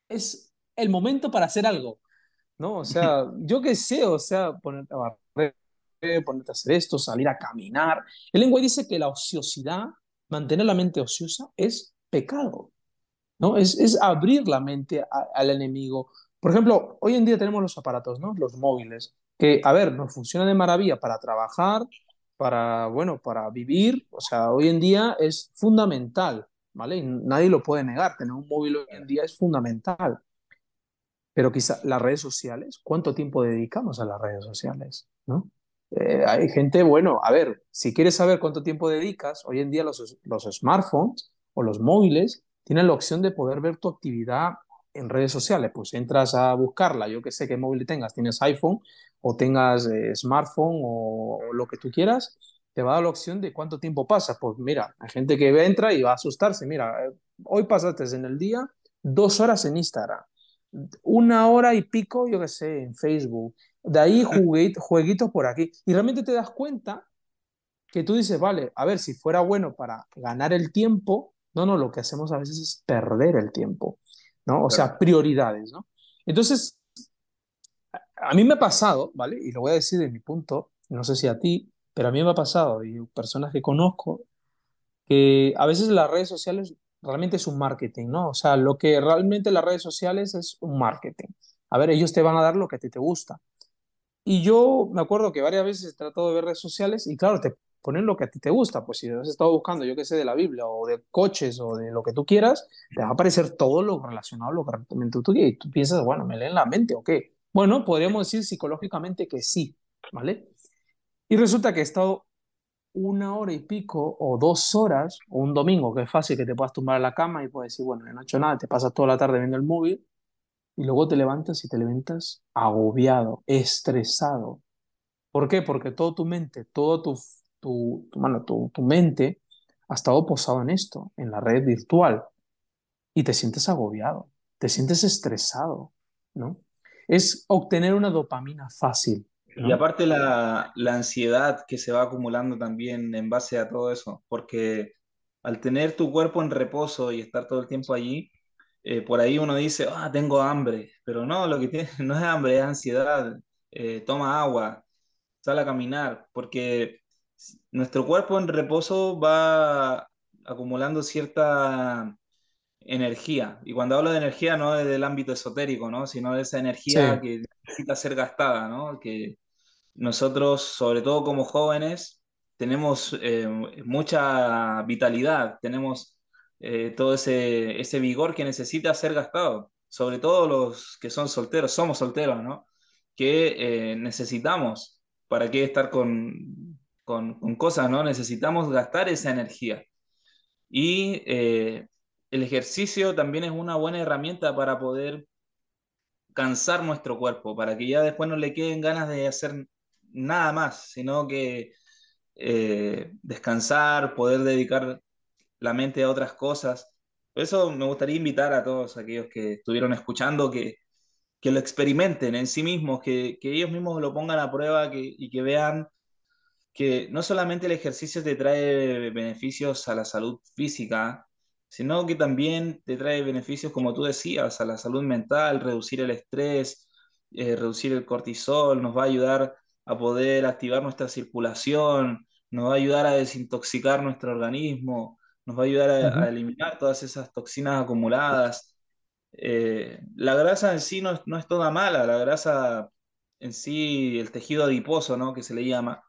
es el momento para hacer algo, ¿no? O sea, yo qué sé, o sea, ponerte a barrer, ponerte a hacer esto, salir a caminar. El lenguaje dice que la ociosidad, mantener la mente ociosa, es pecado. ¿no? Es, es abrir la mente a, al enemigo. Por ejemplo, hoy en día tenemos los aparatos, ¿no? Los móviles, que, a ver, nos funcionan de maravilla para trabajar, para, bueno, para vivir. O sea, hoy en día es fundamental, ¿vale? Y nadie lo puede negar. Tener un móvil hoy en día es fundamental. Pero quizá las redes sociales, ¿cuánto tiempo dedicamos a las redes sociales? ¿no? Eh, hay gente, bueno, a ver, si quieres saber cuánto tiempo dedicas, hoy en día los, smartphones o los móviles tienen la opción de poder ver tu actividad en redes sociales. Pues entras a buscarla, yo que sé qué móvil tengas, tienes iPhone o tengas eh, smartphone o, o, lo que tú quieras, te va a dar la opción de cuánto tiempo pasas. Pues mira, hay gente que entra y va a asustarse. Mira, eh, hoy pasaste en el día dos horas en Instagram una hora y pico, yo qué sé, en Facebook. De ahí jueguitos, jueguitos por aquí. Y realmente te das cuenta que tú dices, vale, a ver, si fuera bueno para ganar el tiempo, no, no, lo que hacemos a veces es perder el tiempo, ¿no? O claro. sea, prioridades, ¿no? Entonces, a mí me ha pasado, ¿vale? Y lo voy a decir de mi punto, no sé si a ti, pero a mí me ha pasado, y personas que conozco, que a veces las redes sociales realmente es un marketing, ¿no? O sea, lo que realmente las redes sociales es un marketing. A ver, ellos te van a dar lo que a ti te gusta. Y yo me acuerdo que varias veces he tratado de ver redes sociales y claro, te ponen lo que a ti te gusta. Pues si has estado buscando, yo qué sé, de la Biblia o de coches o de lo que tú quieras, te va a aparecer todo lo relacionado a lo que realmente tú quieres. Y tú piensas, bueno, ¿me leen la mente o qué? Bueno, podríamos decir psicológicamente que sí, ¿vale? Y resulta que he estado una hora y pico o dos horas, o un domingo, que es fácil que te puedas tumbar a la cama y puedes decir, bueno, no he hecho nada, te pasas toda la tarde viendo el móvil y luego te levantas y te levantas agobiado, estresado. ¿Por qué? Porque toda tu mente, todo tu, tu, tu, bueno, tu, tu mente ha estado posado en esto, en la red virtual, y te sientes agobiado, te sientes estresado, ¿no? Es obtener una dopamina fácil, Y aparte la, la ansiedad que se va acumulando también en base a todo eso, porque al tener tu cuerpo en reposo y estar todo el tiempo allí, eh, por ahí uno dice, ah, tengo hambre, pero no, lo que tiene no es hambre, es ansiedad. Eh, toma agua, sal a caminar, porque nuestro cuerpo en reposo va acumulando cierta energía. Y cuando hablo de energía no es del ámbito esotérico, ¿no? Sino de esa Sí, energía que necesita ser gastada, ¿no? Que nosotros, sobre todo como jóvenes, tenemos eh, mucha vitalidad, tenemos eh, todo ese, ese vigor que necesita ser gastado, sobre todo los que son solteros, somos solteros, ¿no? Que eh, necesitamos, ¿para qué estar con, con, cosas, ¿no? Necesitamos gastar esa energía. Y eh, el ejercicio también es una buena herramienta para poder cansar nuestro cuerpo, para que ya después no le queden ganas de hacer nada más, sino que descansar, poder dedicar la mente a otras cosas. Por eso me gustaría invitar a todos aquellos que estuvieron escuchando que, que lo experimenten en sí mismos, que, que ellos mismos lo pongan a prueba que, y que vean que no solamente el ejercicio te trae beneficios a la salud física, sino que también te trae beneficios, como tú decías, a la salud mental, reducir el estrés, eh, reducir el cortisol, nos va a ayudar a poder activar nuestra circulación, nos va a ayudar a desintoxicar nuestro organismo, nos va a ayudar a, eliminar todas esas toxinas acumuladas. Eh, la grasa en sí no es, no es toda mala, la grasa en sí, el tejido adiposo, ¿no? Que se le llama,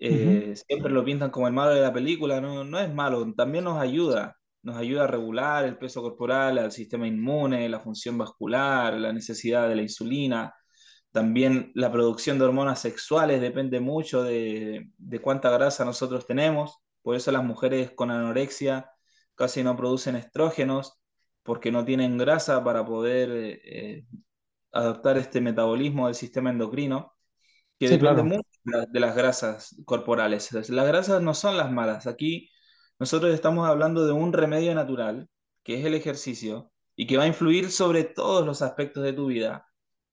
eh, siempre lo pintan como el malo de la película, no, no es malo, también nos ayuda, nos ayuda a regular el peso corporal, al sistema inmune, la función vascular, la necesidad de la insulina. También la producción de hormonas sexuales depende mucho de, de cuánta grasa nosotros tenemos. Por eso las mujeres con anorexia casi no producen estrógenos, porque no tienen grasa para poder eh, adaptar este metabolismo del sistema endocrino, que Sí, depende claro. mucho de las grasas corporales. Las grasas no son las malas. Aquí nosotros estamos hablando de un remedio natural, que es el ejercicio, y que va a influir sobre todos los aspectos de tu vida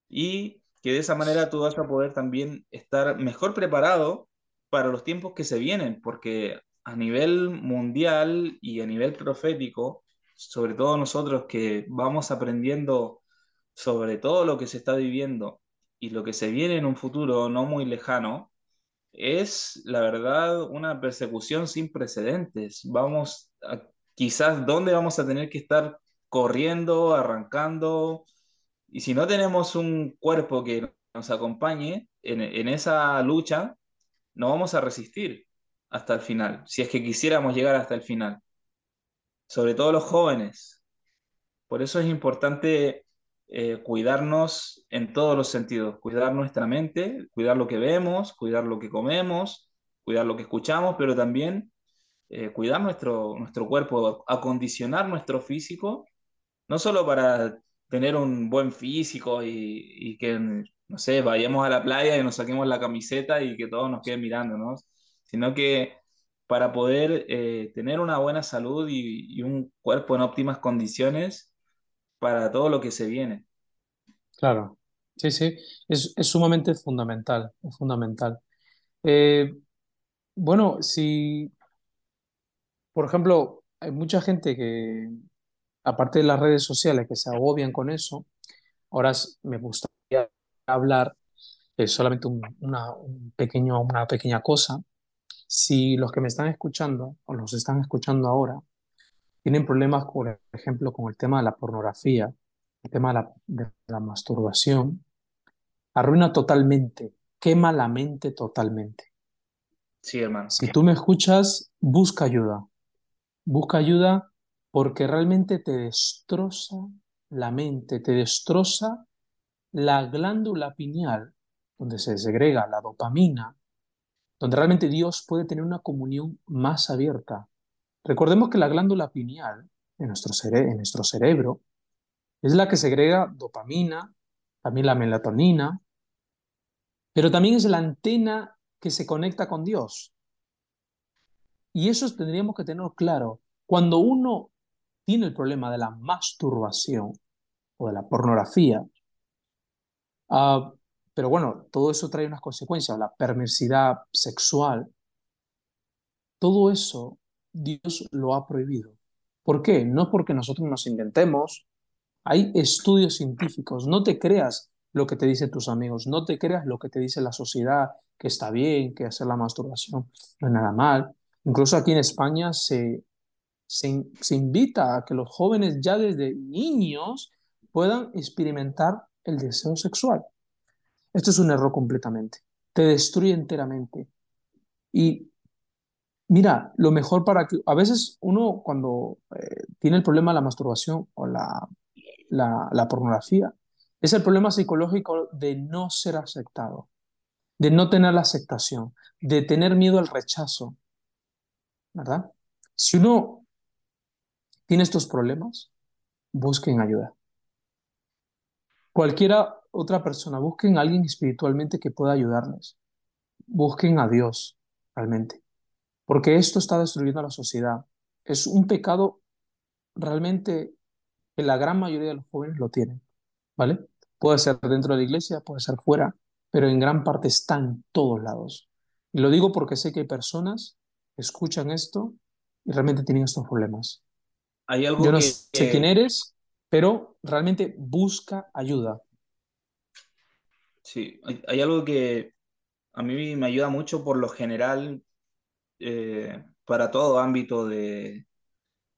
y que de esa manera tú vas a poder también estar mejor preparado para los tiempos que se vienen, porque a nivel mundial y a nivel profético, sobre todo nosotros que vamos aprendiendo sobre todo lo que se está viviendo y lo que se viene en un futuro no muy lejano, es la verdad una persecución sin precedentes. Vamos a, quizás dónde vamos a tener que estar corriendo, arrancando, y si no tenemos un cuerpo que nos acompañe en, en esa lucha, no vamos a resistir hasta el final, si es que quisiéramos llegar hasta el final, sobre todo los jóvenes. Por eso es importante eh, cuidarnos en todos los sentidos, cuidar nuestra mente, cuidar lo que vemos, cuidar lo que comemos, cuidar lo que escuchamos, pero también eh, cuidar nuestro, nuestro cuerpo, acondicionar nuestro físico no solo para tener un buen físico y, que, no sé, vayamos a la playa y nos saquemos la camiseta y que todos nos queden mirándonos, sino que para poder eh, tener una buena salud y, un cuerpo en óptimas condiciones para todo lo que se viene. Claro. Sí, sí. Es, es sumamente fundamental. Fundamental. Eh, bueno, si, por ejemplo, hay mucha gente que, aparte de las redes sociales, que se agobian con eso, ahora me gustaría hablar de solamente un, una, un una pequeña cosa. Si los que me están escuchando o los están escuchando ahora tienen problemas, por ejemplo, con el tema de la pornografía, el tema de la, de la masturbación, arruina totalmente, quema la mente totalmente. Sí, hermano. Si tú me escuchas, busca ayuda. Busca ayuda porque realmente te destroza la mente, te destroza la glándula pineal, donde se segrega la dopamina, donde realmente Dios puede tener una comunión más abierta. Recordemos que la glándula pineal en nuestro, cerebro es la que segrega dopamina, también la melatonina, pero también es la antena que se conecta con Dios. Y eso tendríamos que tener claro. Cuando uno tiene el problema de la masturbación o de la pornografía, uh, pero bueno, todo eso trae unas consecuencias, la perversidad sexual, todo eso Dios lo ha prohibido. ¿Por qué? No porque nosotros nos inventemos, hay estudios científicos, no te creas lo que te dicen tus amigos, no te creas lo que te dice la sociedad, que está bien, que hacer la masturbación no es nada mal. Incluso aquí en España se, se, se invita a que los jóvenes ya desde niños puedan experimentar el deseo sexual. Esto es un error completamente. Te destruye enteramente. Y mira, lo mejor para que a veces uno cuando eh, tiene el problema de la masturbación o la, la, la pornografía, es el problema psicológico de no ser aceptado, de no tener la aceptación, de tener miedo al rechazo, ¿verdad? Si uno tiene estos problemas, busquen ayuda. Cualquiera otra persona, busquen a alguien espiritualmente que pueda ayudarles. Busquen a Dios, realmente. Porque esto está destruyendo a la sociedad. Es un pecado realmente que la gran mayoría de los jóvenes lo tienen, ¿vale? Puede ser dentro de la iglesia, puede ser fuera, pero en gran parte está en todos lados. Y lo digo porque sé que hay personas que escuchan esto y realmente tienen estos problemas. hay algo Yo no que, sé quién eres, pero realmente busca ayuda. Sí, hay, algo que a mí me ayuda mucho por lo general eh, para todo ámbito de,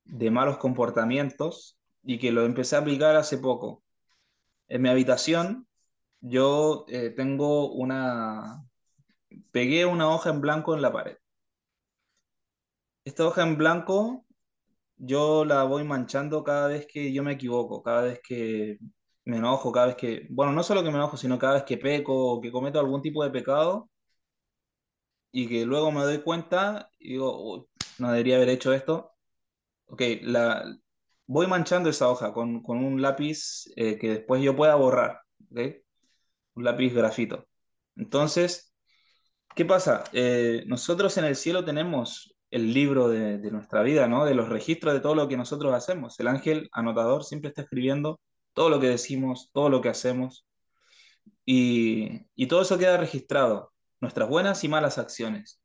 de malos comportamientos y que lo empecé a aplicar hace poco. En mi habitación yo eh, tengo una, pegué una hoja en blanco en la pared. Esta hoja en blanco yo la voy manchando cada vez que yo me equivoco, cada vez que me enojo, cada vez que, bueno, no solo que me enojo, sino cada vez que peco o que cometo algún tipo de pecado y que luego me doy cuenta y digo, "Uy, no debería haber hecho esto. Ok, la, voy manchando esa hoja con, con un lápiz eh, que después yo pueda borrar. Un lápiz grafito. Entonces, ¿qué pasa? Eh, nosotros en el cielo tenemos el libro de, de nuestra vida, ¿no? De los registros de todo lo que nosotros hacemos. El ángel anotador siempre está escribiendo todo lo que decimos, todo lo que hacemos, y, y todo eso queda registrado, nuestras buenas y malas acciones.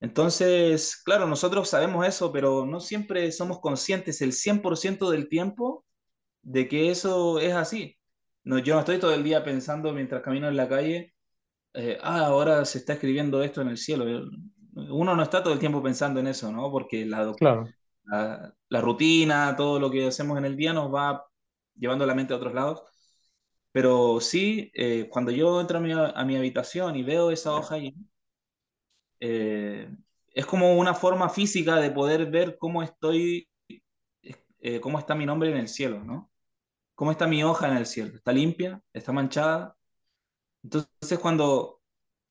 Entonces, claro, nosotros sabemos eso, pero no siempre somos conscientes el 100% del tiempo de que eso es así. No, yo no estoy todo el día pensando mientras camino en la calle, eh, ah, ahora se está escribiendo esto en el cielo. Uno no está todo el tiempo pensando en eso, ¿no? Porque la, Claro. la, la rutina, todo lo que hacemos en el día nos va llevando la mente a otros lados. Pero sí, eh, cuando yo entro a mi, habitación y veo esa hoja ahí, eh, es como una forma física de poder ver cómo estoy, eh, cómo está mi nombre en el cielo, ¿no? ¿Cómo está mi hoja en el cielo? ¿Está limpia? ¿Está manchada? Entonces cuando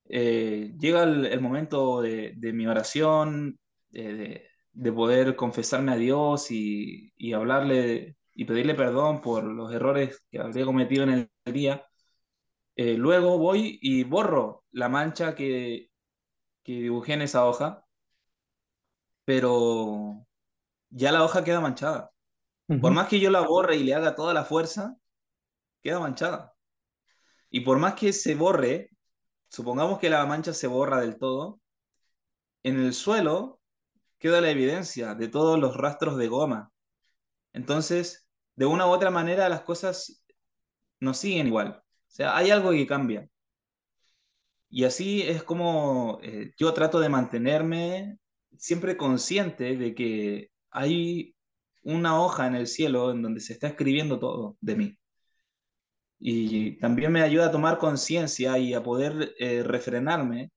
llega el, momento de, mi oración, de, de poder confesarme a Dios y hablarle y pedirle perdón por los errores que habría cometido en el día, eh, luego voy y borro la mancha que, que dibujé en esa hoja, pero ya la hoja queda manchada. Por más que yo la borre y le haga toda la fuerza, queda manchada. Y por más que se borre, supongamos que la mancha se borra del todo, en el suelo queda la evidencia de todos los rastros de goma. Entonces, de una u otra manera, las cosas no siguen igual. O sea, hay algo que cambia. Y así es como eh, yo trato de mantenerme siempre consciente de que hay una hoja en el cielo en donde se está escribiendo todo de mí. Y también me ayuda a tomar conciencia y a poder eh, refrenarme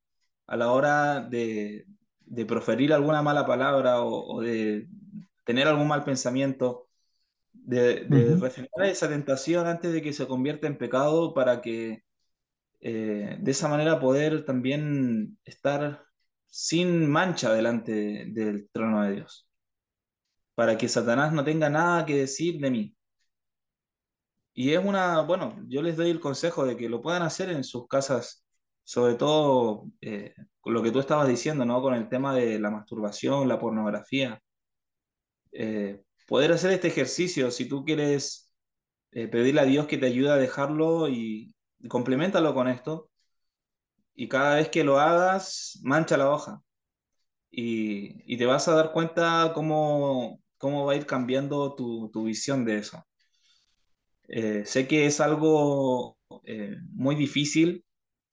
a la hora de, proferir alguna mala palabra o de tener algún mal pensamiento, de, de refrenar esa tentación antes de que se convierta en pecado para que eh, de esa manera poder también estar sin mancha delante del trono de Dios, para que Satanás no tenga nada que decir de mí. Y es una, bueno, yo les doy el consejo de que lo puedan hacer en sus casas, sobre todo eh, lo que tú estabas diciendo, ¿no? Con el tema de la masturbación, la pornografía. Eh, poder hacer este ejercicio, si tú quieres eh, pedirle a Dios que te ayude a dejarlo y, complementalo con esto, y cada vez que lo hagas, mancha la hoja. Y, y te vas a dar cuenta cómo, cómo va a ir cambiando tu, tu visión de eso. Eh, sé que es algo eh, muy difícil,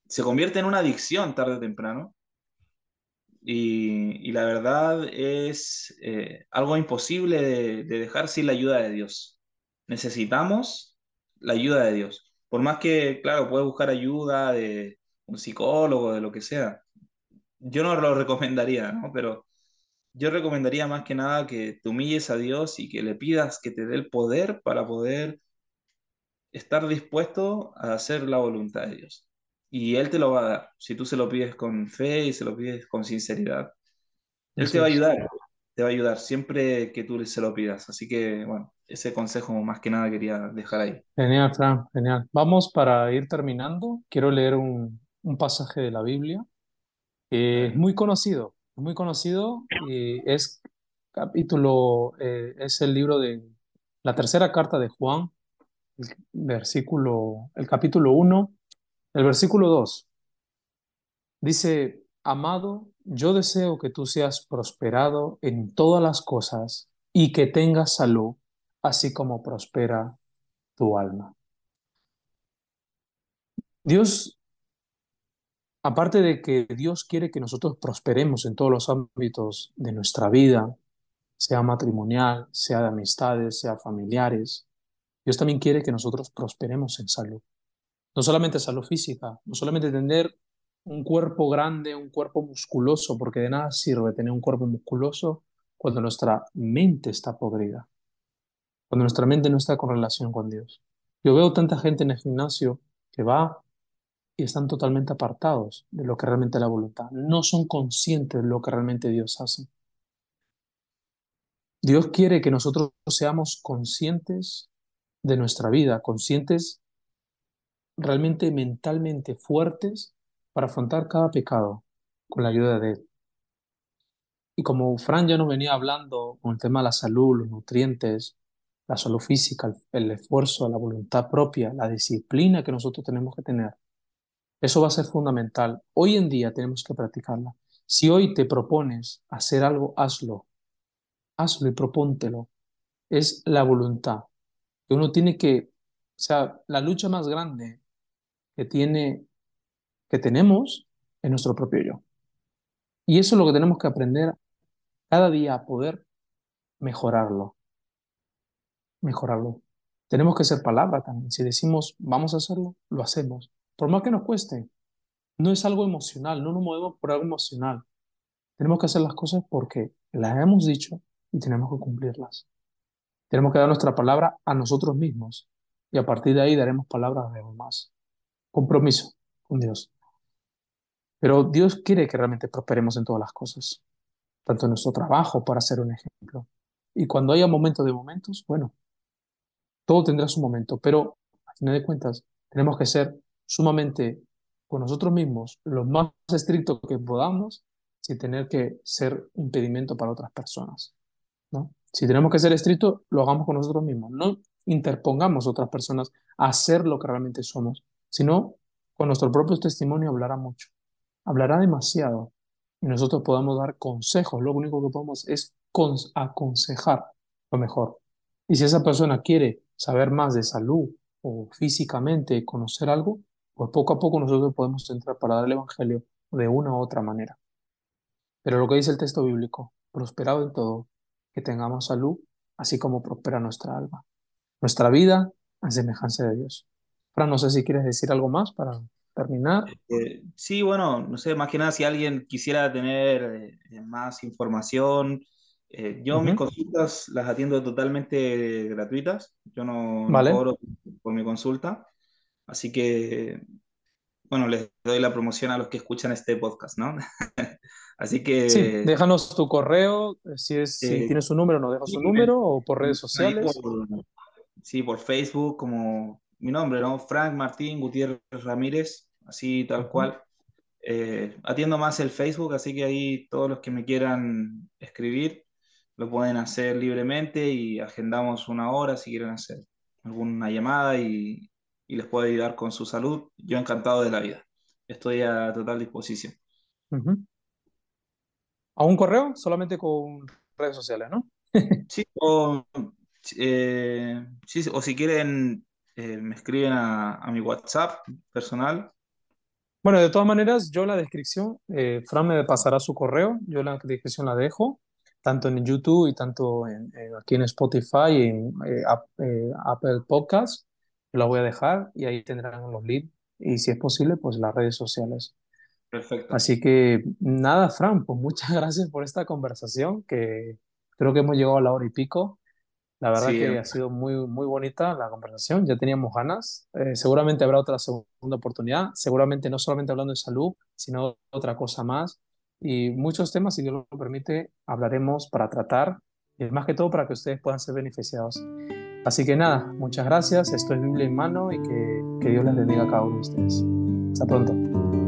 se convierte en una adicción tarde o temprano y, la verdad es eh, algo imposible de, de dejar sin la ayuda de Dios. Necesitamos la ayuda de Dios. Por más que, claro, puedes buscar ayuda de un psicólogo, de lo que sea. Yo no lo recomendaría, ¿no? Pero yo recomendaría más que nada que te humilles a Dios y que le pidas que te dé el poder para poder estar dispuesto a hacer la voluntad de Dios. Y Él te lo va a dar. Si tú se lo pides con fe y se lo pides con sinceridad, Él te Así va a es. ayudar. Te va a ayudar siempre que tú se lo pidas. Así que, bueno, ese consejo más que nada quería dejar ahí. Genial, Fran, genial. Vamos para ir terminando. Quiero leer un, un pasaje de la Biblia. Eh, es Adelante. muy conocido, muy conocido y es capítulo, eh, es el libro de la tercera carta de Juan, el versículo, el capítulo uno el versículo 2 dice, amado, yo deseo que tú seas prosperado en todas las cosas y que tengas salud, así como prospera tu alma. Dios, aparte de que Dios quiere que nosotros prosperemos en todos los ámbitos de nuestra vida, sea matrimonial, sea de amistades, sea familiares, Dios también quiere que nosotros prosperemos en salud. No solamente salud física, no solamente tener un cuerpo grande, un cuerpo musculoso, porque de nada sirve tener un cuerpo musculoso cuando nuestra mente está podrida, cuando nuestra mente no está con relación con Dios. Yo veo tanta gente en el gimnasio que va y están totalmente apartados de lo que realmente es la voluntad. No son conscientes de lo que realmente Dios hace. Dios quiere que nosotros seamos conscientes de nuestra vida, conscientes realmente mentalmente fuertes para afrontar cada pecado con la ayuda de Él. Y como Fran ya nos venía hablando con el tema de la salud, los nutrientes, la salud física, el, esfuerzo, la voluntad propia, la disciplina que nosotros tenemos que tener, eso va a ser fundamental. Hoy en día tenemos que practicarla. Si hoy te propones hacer algo, hazlo. Hazlo y propóntelo. Es la voluntad. Uno tiene que, o sea, la lucha más grande que tiene, que tenemos, es nuestro propio yo. Y eso es lo que tenemos que aprender cada día a poder mejorarlo. Mejorarlo. Tenemos que ser palabra también. Si decimos vamos a hacerlo, lo hacemos. Por más que nos cueste. No es algo emocional, no nos movemos por algo emocional. Tenemos que hacer las cosas porque las hemos dicho y tenemos que cumplirlas. Tenemos que dar nuestra palabra a nosotros mismos y a partir de ahí daremos palabras a los demás. Compromiso con Dios. Pero Dios quiere que realmente prosperemos en todas las cosas tanto en nuestro trabajo, para ser un ejemplo. Y cuando haya momentos de momentos, bueno, todo tendrá su momento, pero a fin de cuentas tenemos que ser sumamente con nosotros mismos lo más estrictos que podamos sin tener que ser impedimento para otras personas. ¿no? Si tenemos que ser estrictos, lo hagamos con nosotros mismos. No interpongamos a otras personas a hacer lo que realmente somos, sino con nuestro propio testimonio hablará mucho, hablará demasiado y nosotros podamos dar consejos. Lo único que podemos es aconsejar lo mejor. Y si esa persona quiere saber más de salud o físicamente conocer algo, pues poco a poco nosotros podemos entrar para dar el Evangelio de una u otra manera. Pero lo que dice el texto bíblico, prosperado en todo, que tengamos salud, así como prospera nuestra alma. Nuestra vida en semejanza de Dios. Fran, no sé si quieres decir algo más para terminar. Eh, sí, bueno, no sé, más que nada si alguien quisiera tener eh, más información, eh, yo mis consultas las atiendo totalmente gratuitas, yo no, cobro por mi consulta, así que, bueno, les doy la promoción a los que escuchan este podcast, ¿no? así que... Sí, déjanos tu correo, si, es, si tienes un número, nos dejas su número o por redes sociales. sí, por Facebook, como mi nombre, ¿no? Frank Martín Gutiérrez Ramírez, así tal cual. Eh, atiendo más el Facebook, así que ahí todos los que me quieran escribir lo pueden hacer libremente y agendamos una hora si quieren hacer alguna llamada y, les puedo ayudar con su salud. Yo encantado de la vida. Estoy a total disposición. ¿A un correo? Solamente con redes sociales, ¿no? sí, o, eh, sí, o si quieren eh, me escriben a, mi WhatsApp personal. Bueno, de todas maneras, yo la descripción, eh, Fran me pasará su correo, yo la descripción la dejo, tanto en YouTube y tanto en, aquí en Spotify y en eh, Apple Podcasts, la voy a dejar y ahí tendrán los links y si es posible, pues las redes sociales. Perfecto. Así que nada, Fran, pues muchas gracias por esta conversación que creo que hemos llegado a la hora y pico. La verdad que ha sido muy, muy bonita la conversación, ya teníamos ganas. Eh, seguramente habrá otra segunda oportunidad, seguramente no solamente hablando de salud, sino otra cosa más. Y muchos temas, si Dios lo permite, hablaremos para tratar y más que todo para que ustedes puedan ser beneficiados. Así que nada, muchas gracias. Esto es Biblia en mano y que, que Dios les bendiga a cada uno de ustedes. Hasta pronto.